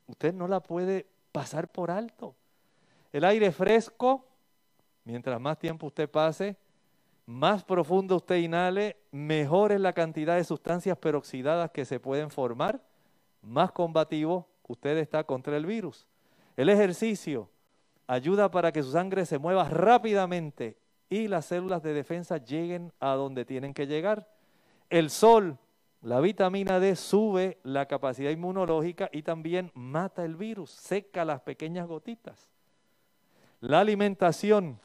Usted no la puede pasar por alto. El aire fresco, mientras más tiempo usted pase, más profundo usted inhale, mejor es la cantidad de sustancias peroxidadas que se pueden formar, más combativo usted está contra el virus. El ejercicio ayuda para que su sangre se mueva rápidamente y las células de defensa lleguen a donde tienen que llegar. El sol, la vitamina D sube la capacidad inmunológica y también mata el virus, seca las pequeñas gotitas. La alimentación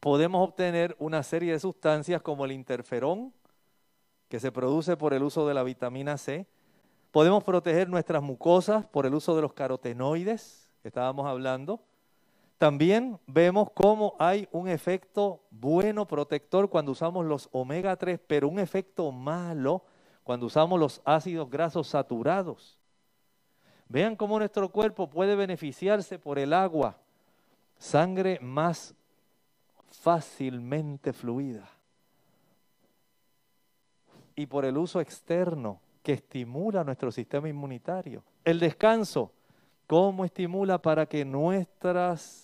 podemos obtener una serie de sustancias como el interferón, que se produce por el uso de la vitamina C. Podemos proteger nuestras mucosas por el uso de los carotenoides, que estábamos hablando. También vemos cómo hay un efecto bueno protector cuando usamos los omega 3, pero un efecto malo cuando usamos los ácidos grasos saturados. Vean cómo nuestro cuerpo puede beneficiarse por el agua, sangre más fácilmente fluida. Y por el uso externo que estimula nuestro sistema inmunitario. El descanso, ¿cómo estimula para que nuestras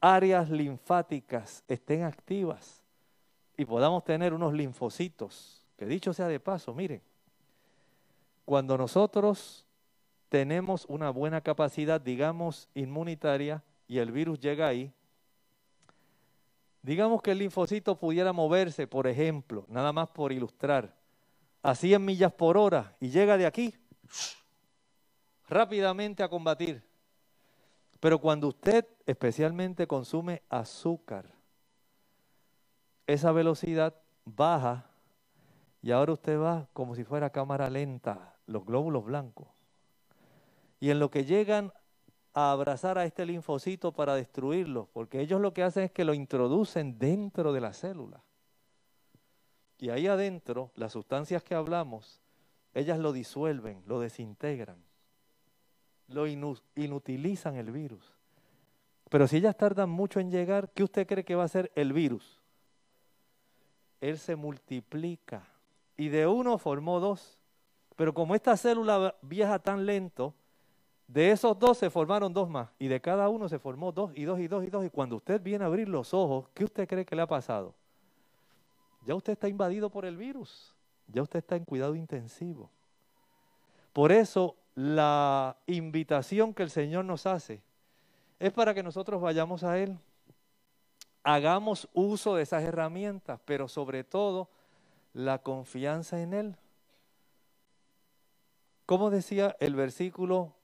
áreas linfáticas estén activas y podamos tener unos linfocitos? Que dicho sea de paso, miren, cuando nosotros tenemos una buena capacidad, digamos, inmunitaria, y el virus llega ahí, Digamos que el linfocito pudiera moverse, por ejemplo, nada más por ilustrar, a 100 millas por hora y llega de aquí rápidamente a combatir. Pero cuando usted especialmente consume azúcar, esa velocidad baja y ahora usted va como si fuera cámara lenta, los glóbulos blancos. Y en lo que llegan a abrazar a este linfocito para destruirlo, porque ellos lo que hacen es que lo introducen dentro de la célula. Y ahí adentro, las sustancias que hablamos, ellas lo disuelven, lo desintegran, lo inutilizan el virus. Pero si ellas tardan mucho en llegar, ¿qué usted cree que va a ser el virus? Él se multiplica. Y de uno formó dos. Pero como esta célula viaja tan lento, de esos dos se formaron dos más. Y de cada uno se formó dos y dos y dos y dos. Y cuando usted viene a abrir los ojos, ¿qué usted cree que le ha pasado? Ya usted está invadido por el virus. Ya usted está en cuidado intensivo. Por eso la invitación que el Señor nos hace es para que nosotros vayamos a Él, hagamos uso de esas herramientas, pero sobre todo la confianza en Él. Como decía el versículo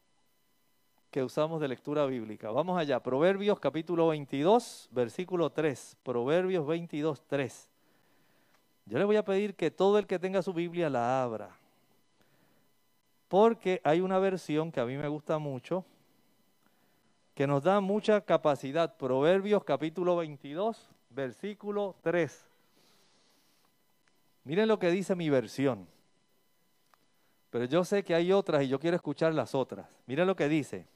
que usamos de lectura bíblica? Vamos allá, Proverbios capítulo 22, versículo 3. Proverbios 22, 3. Yo le voy a pedir que todo el que tenga su Biblia la abra. Porque hay una versión que a mí me gusta mucho, que nos da mucha capacidad. Proverbios capítulo 22, versículo 3. Miren lo que dice mi versión. Pero yo sé que hay otras y yo quiero escuchar las otras. Miren lo que dice.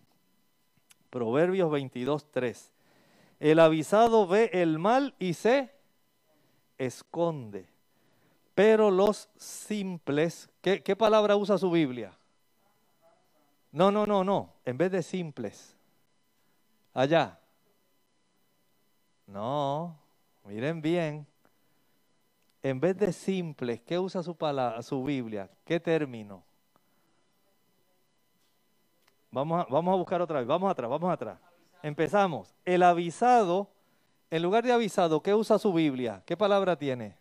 Proverbios 22, 3. El avisado ve el mal y se esconde. Pero los simples, ¿qué, ¿qué, palabra usa su Biblia? No, no, no, no. En vez de simples. Allá. No, miren bien. En vez de simples, ¿qué usa su, palabra, su Biblia? ¿Qué término? Vamos a, vamos a buscar otra vez. Vamos atrás, vamos atrás. Empezamos. El avisado, en lugar de avisado, ¿qué usa su Biblia? ¿Qué palabra tiene?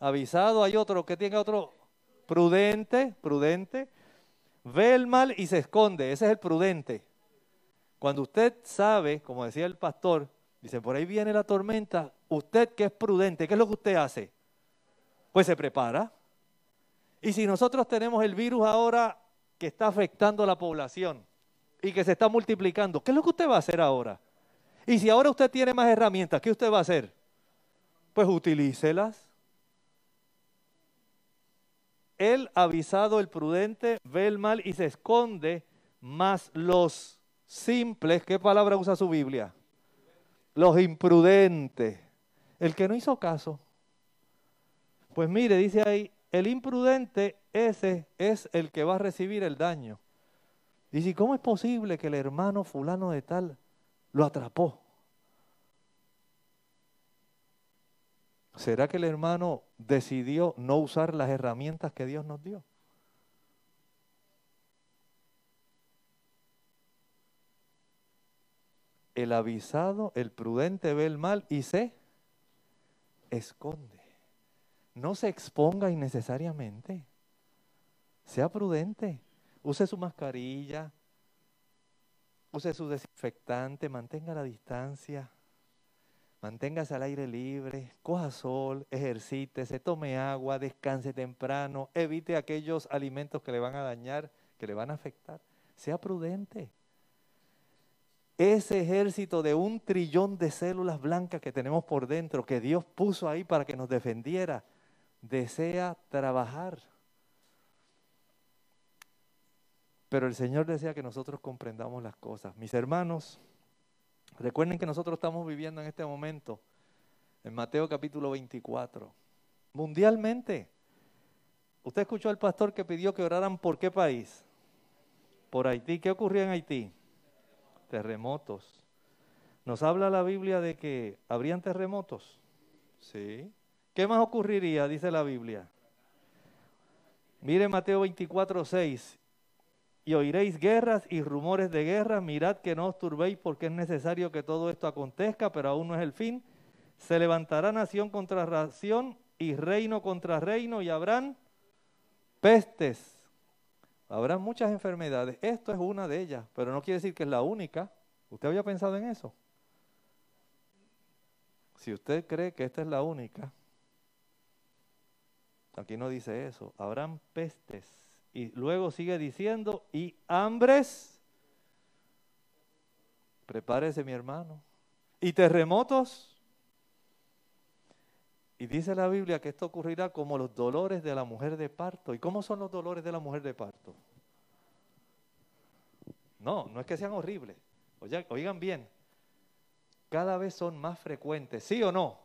Avisado, hay otro que tenga otro. Prudente, prudente. Ve el mal y se esconde. Ese es el prudente. Cuando usted sabe, como decía el pastor, dice, por ahí viene la tormenta, usted que es prudente, ¿qué es lo que usted hace? Pues se prepara. Y si nosotros tenemos el virus ahora que está afectando a la población y que se está multiplicando, ¿qué es lo que usted va a hacer ahora? Y si ahora usted tiene más herramientas, ¿qué usted va a hacer? Pues utilícelas. El avisado, el prudente, ve el mal y se esconde, más los simples, ¿qué palabra usa su Biblia? Los imprudentes. El que no hizo caso. Pues mire, dice ahí, el imprudente, ese es el que va a recibir el daño. Dice, ¿cómo es posible que el hermano fulano de tal lo atrapó? ¿Será que el hermano decidió no usar las herramientas que Dios nos dio? El avisado, el prudente ve el mal y se esconde. No se exponga innecesariamente. Sea prudente. Use su mascarilla. Use su desinfectante. Mantenga la distancia. Manténgase al aire libre. Coja sol. Ejercítese. Tome agua. Descanse temprano. Evite aquellos alimentos que le van a dañar, que le van a afectar. Sea prudente ese ejército de un trillón de células blancas que tenemos por dentro, que Dios puso ahí para que nos defendiera, desea trabajar. Pero el Señor desea que nosotros comprendamos las cosas. Mis hermanos, recuerden que nosotros estamos viviendo en este momento, en Mateo capítulo 24, mundialmente. ¿Usted escuchó al pastor que pidió que oraran por qué país? Por Haití. ¿Qué ocurrió en Haití? Terremotos. ¿Nos habla la Biblia de que habrían terremotos? Sí. ¿Qué más ocurriría? Dice la Biblia. Mire Mateo 24, 6. Y oiréis guerras y rumores de guerra. Mirad que no os turbéis porque es necesario que todo esto acontezca, pero aún no es el fin. Se levantará nación contra nación y reino contra reino y habrán pestes. Habrá muchas enfermedades. Esto es una de ellas, pero no quiere decir que es la única. ¿Usted había pensado en eso? Si usted cree que esta es la única, aquí no dice eso. Habrán pestes. Y luego sigue diciendo, y hambres. Prepárese mi hermano. Y terremotos y dice la Biblia que esto ocurrirá como los dolores de la mujer de parto. ¿Y cómo son los dolores de la mujer de parto? No, no es que sean horribles. Oigan bien, cada vez son más frecuentes, ¿sí o no?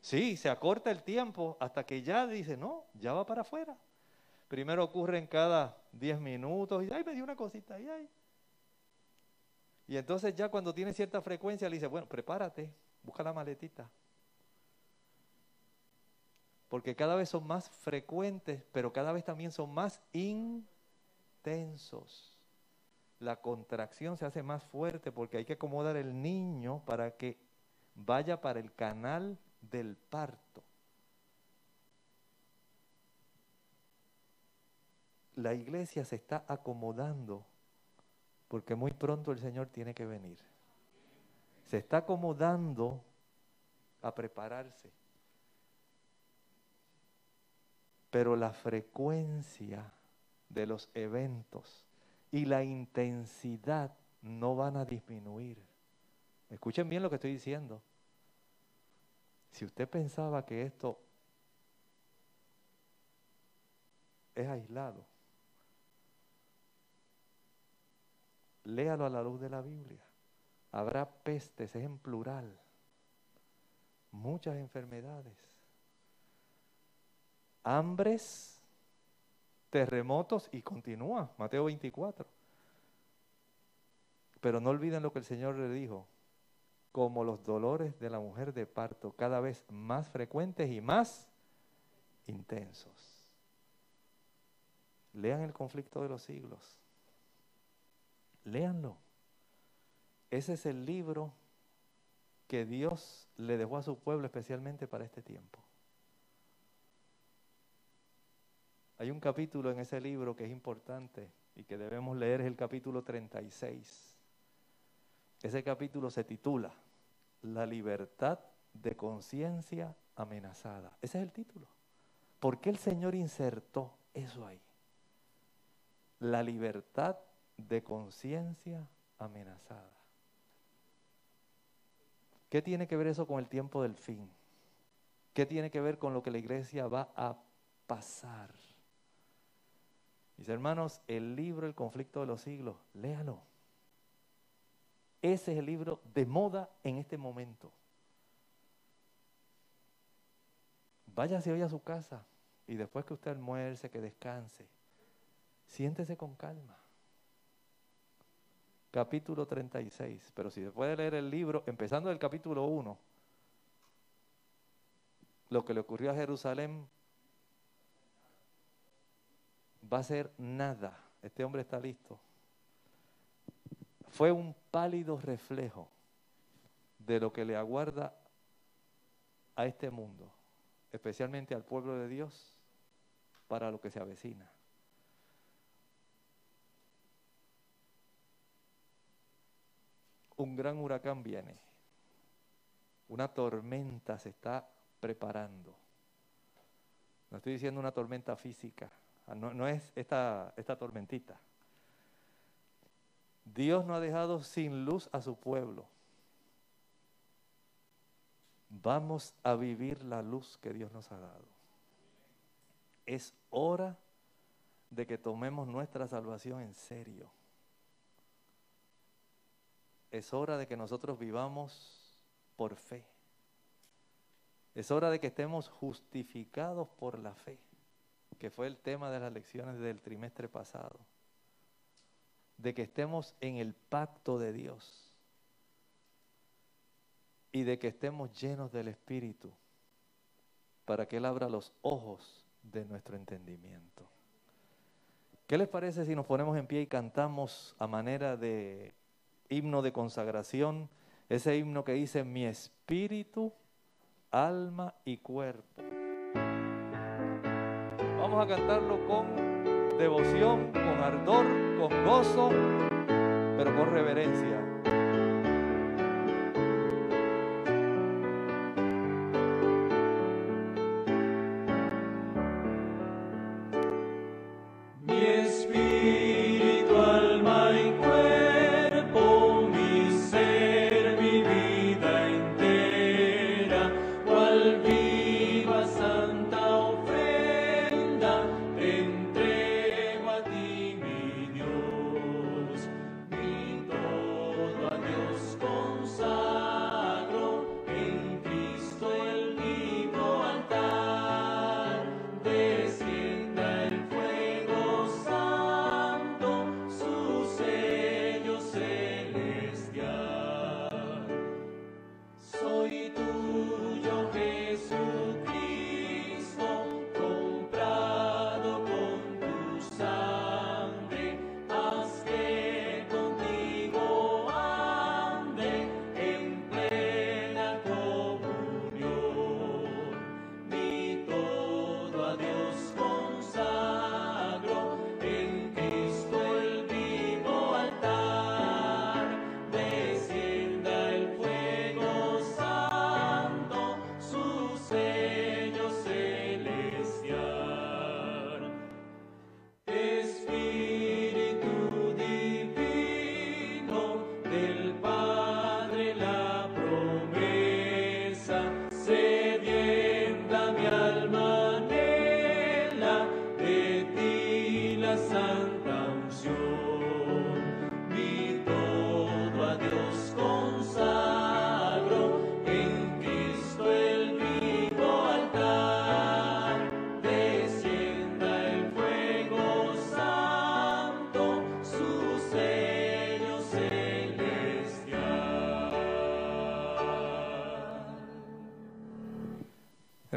Sí, se acorta el tiempo hasta que ya dice, no, ya va para afuera. Primero ocurren cada 10 minutos y, ay, me dio una cosita, ay, ay. Y entonces ya cuando tiene cierta frecuencia le dice, bueno, prepárate, busca la maletita, porque cada vez son más frecuentes, pero cada vez también son más intensos. La contracción se hace más fuerte porque hay que acomodar el niño para que vaya para el canal del parto. La iglesia se está acomodando porque muy pronto el Señor tiene que venir. Se está acomodando a prepararse pero la frecuencia de los eventos y la intensidad no van a disminuir. Escuchen bien lo que estoy diciendo. Si usted pensaba que esto es aislado, léalo a la luz de la Biblia. Habrá pestes, es en plural, muchas enfermedades hambres, terremotos y continúa, Mateo 24. Pero no olviden lo que el Señor le dijo, como los dolores de la mujer de parto, cada vez más frecuentes y más intensos. Lean el conflicto de los siglos. Léanlo. Ese es el libro que Dios le dejó a su pueblo especialmente para este tiempo. Hay un capítulo en ese libro que es importante y que debemos leer, es el capítulo 36. Ese capítulo se titula La libertad de conciencia amenazada. Ese es el título. ¿Por qué el Señor insertó eso ahí? La libertad de conciencia amenazada. ¿Qué tiene que ver eso con el tiempo del fin? ¿Qué tiene que ver con lo que la iglesia va a pasar? Mis hermanos, el libro El conflicto de los siglos, léalo. Ese es el libro de moda en este momento. Váyase hoy a su casa y después que usted almuerce, que descanse, siéntese con calma. Capítulo 36, pero si se puede leer el libro, empezando del capítulo 1, lo que le ocurrió a Jerusalén va a ser nada. Este hombre está listo. Fue un pálido reflejo de lo que le aguarda a este mundo, especialmente al pueblo de Dios, para lo que se avecina. Un gran huracán viene, una tormenta se está preparando. No estoy diciendo una tormenta física, Ah, no, es esta, esta tormentita. Dios no ha dejado sin luz a su pueblo. Vamos a vivir la luz que Dios nos ha dado. Es hora de que tomemos nuestra salvación en serio. Es hora de que nosotros vivamos por fe. Es hora de que estemos justificados por la fe que fue el tema de las lecciones del trimestre pasado, de que estemos en el pacto de Dios y de que estemos llenos del Espíritu para que Él abra los ojos de nuestro entendimiento. ¿Qué les parece si nos ponemos en pie y cantamos a manera de himno de consagración, ese himno que dice mi espíritu, alma y cuerpo? Vamos a cantarlo con devoción, con ardor, con gozo, pero con reverencia.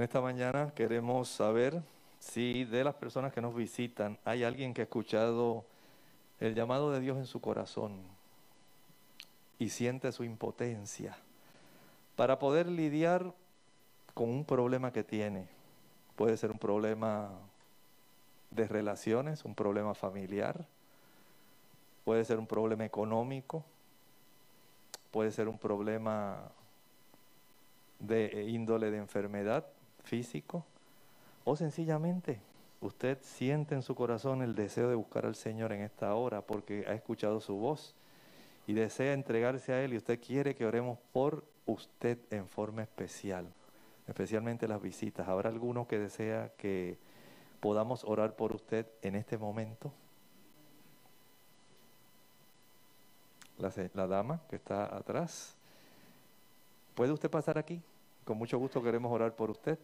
Esta mañana queremos saber si de las personas que nos visitan hay alguien que ha escuchado el llamado de Dios en su corazón y siente su impotencia para poder lidiar con un problema que tiene. Puede ser un problema de relaciones, un problema familiar, puede ser un problema económico, puede ser un problema de índole de enfermedad, físico, o sencillamente usted siente en su corazón el deseo de buscar al Señor en esta hora porque ha escuchado su voz y desea entregarse a Él y usted quiere que oremos por usted en forma especial, especialmente las visitas. ¿Habrá alguno que desea que podamos orar por usted en este momento? La, la dama que está atrás. ¿Puede usted pasar aquí? Con mucho gusto queremos orar por usted.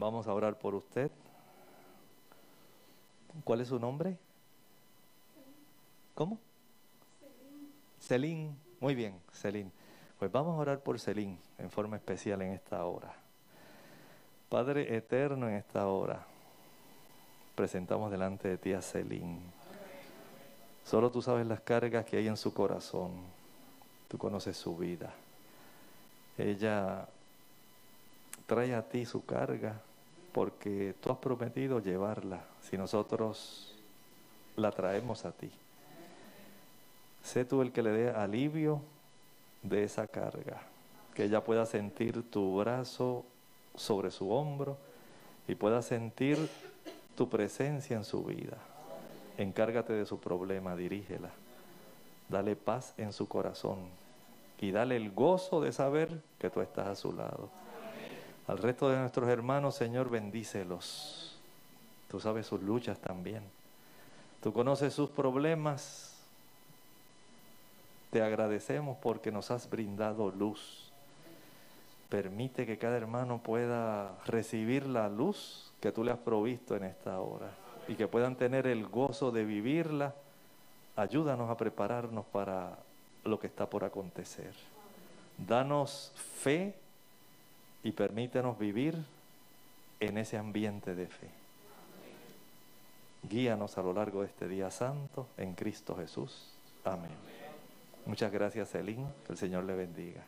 Vamos a orar por usted. ¿Cuál es su nombre? ¿Cómo? Celín. Muy bien, Celín. Pues vamos a orar por Celín en forma especial en esta hora. Padre eterno, en esta hora presentamos delante de ti a Celín. Solo tú sabes las cargas que hay en su corazón. Tú conoces su vida. Ella trae a ti su carga porque tú has prometido llevarla si nosotros la traemos a ti. Sé tú el que le dé alivio de esa carga, que ella pueda sentir tu brazo sobre su hombro y pueda sentir tu presencia en su vida. Encárgate de su problema, dirígela. Dale paz en su corazón y dale el gozo de saber que tú estás a su lado. Al resto de nuestros hermanos, Señor, bendícelos. Tú sabes sus luchas también. Tú conoces sus problemas. Te agradecemos porque nos has brindado luz. Permite que cada hermano pueda recibir la luz que tú le has provisto en esta hora y que puedan tener el gozo de vivirla. Ayúdanos a prepararnos para lo que está por acontecer. Danos fe y permítenos vivir en ese ambiente de fe. Guíanos a lo largo de este día santo en Cristo Jesús. Amén. Muchas gracias, Elín. Que el Señor le bendiga.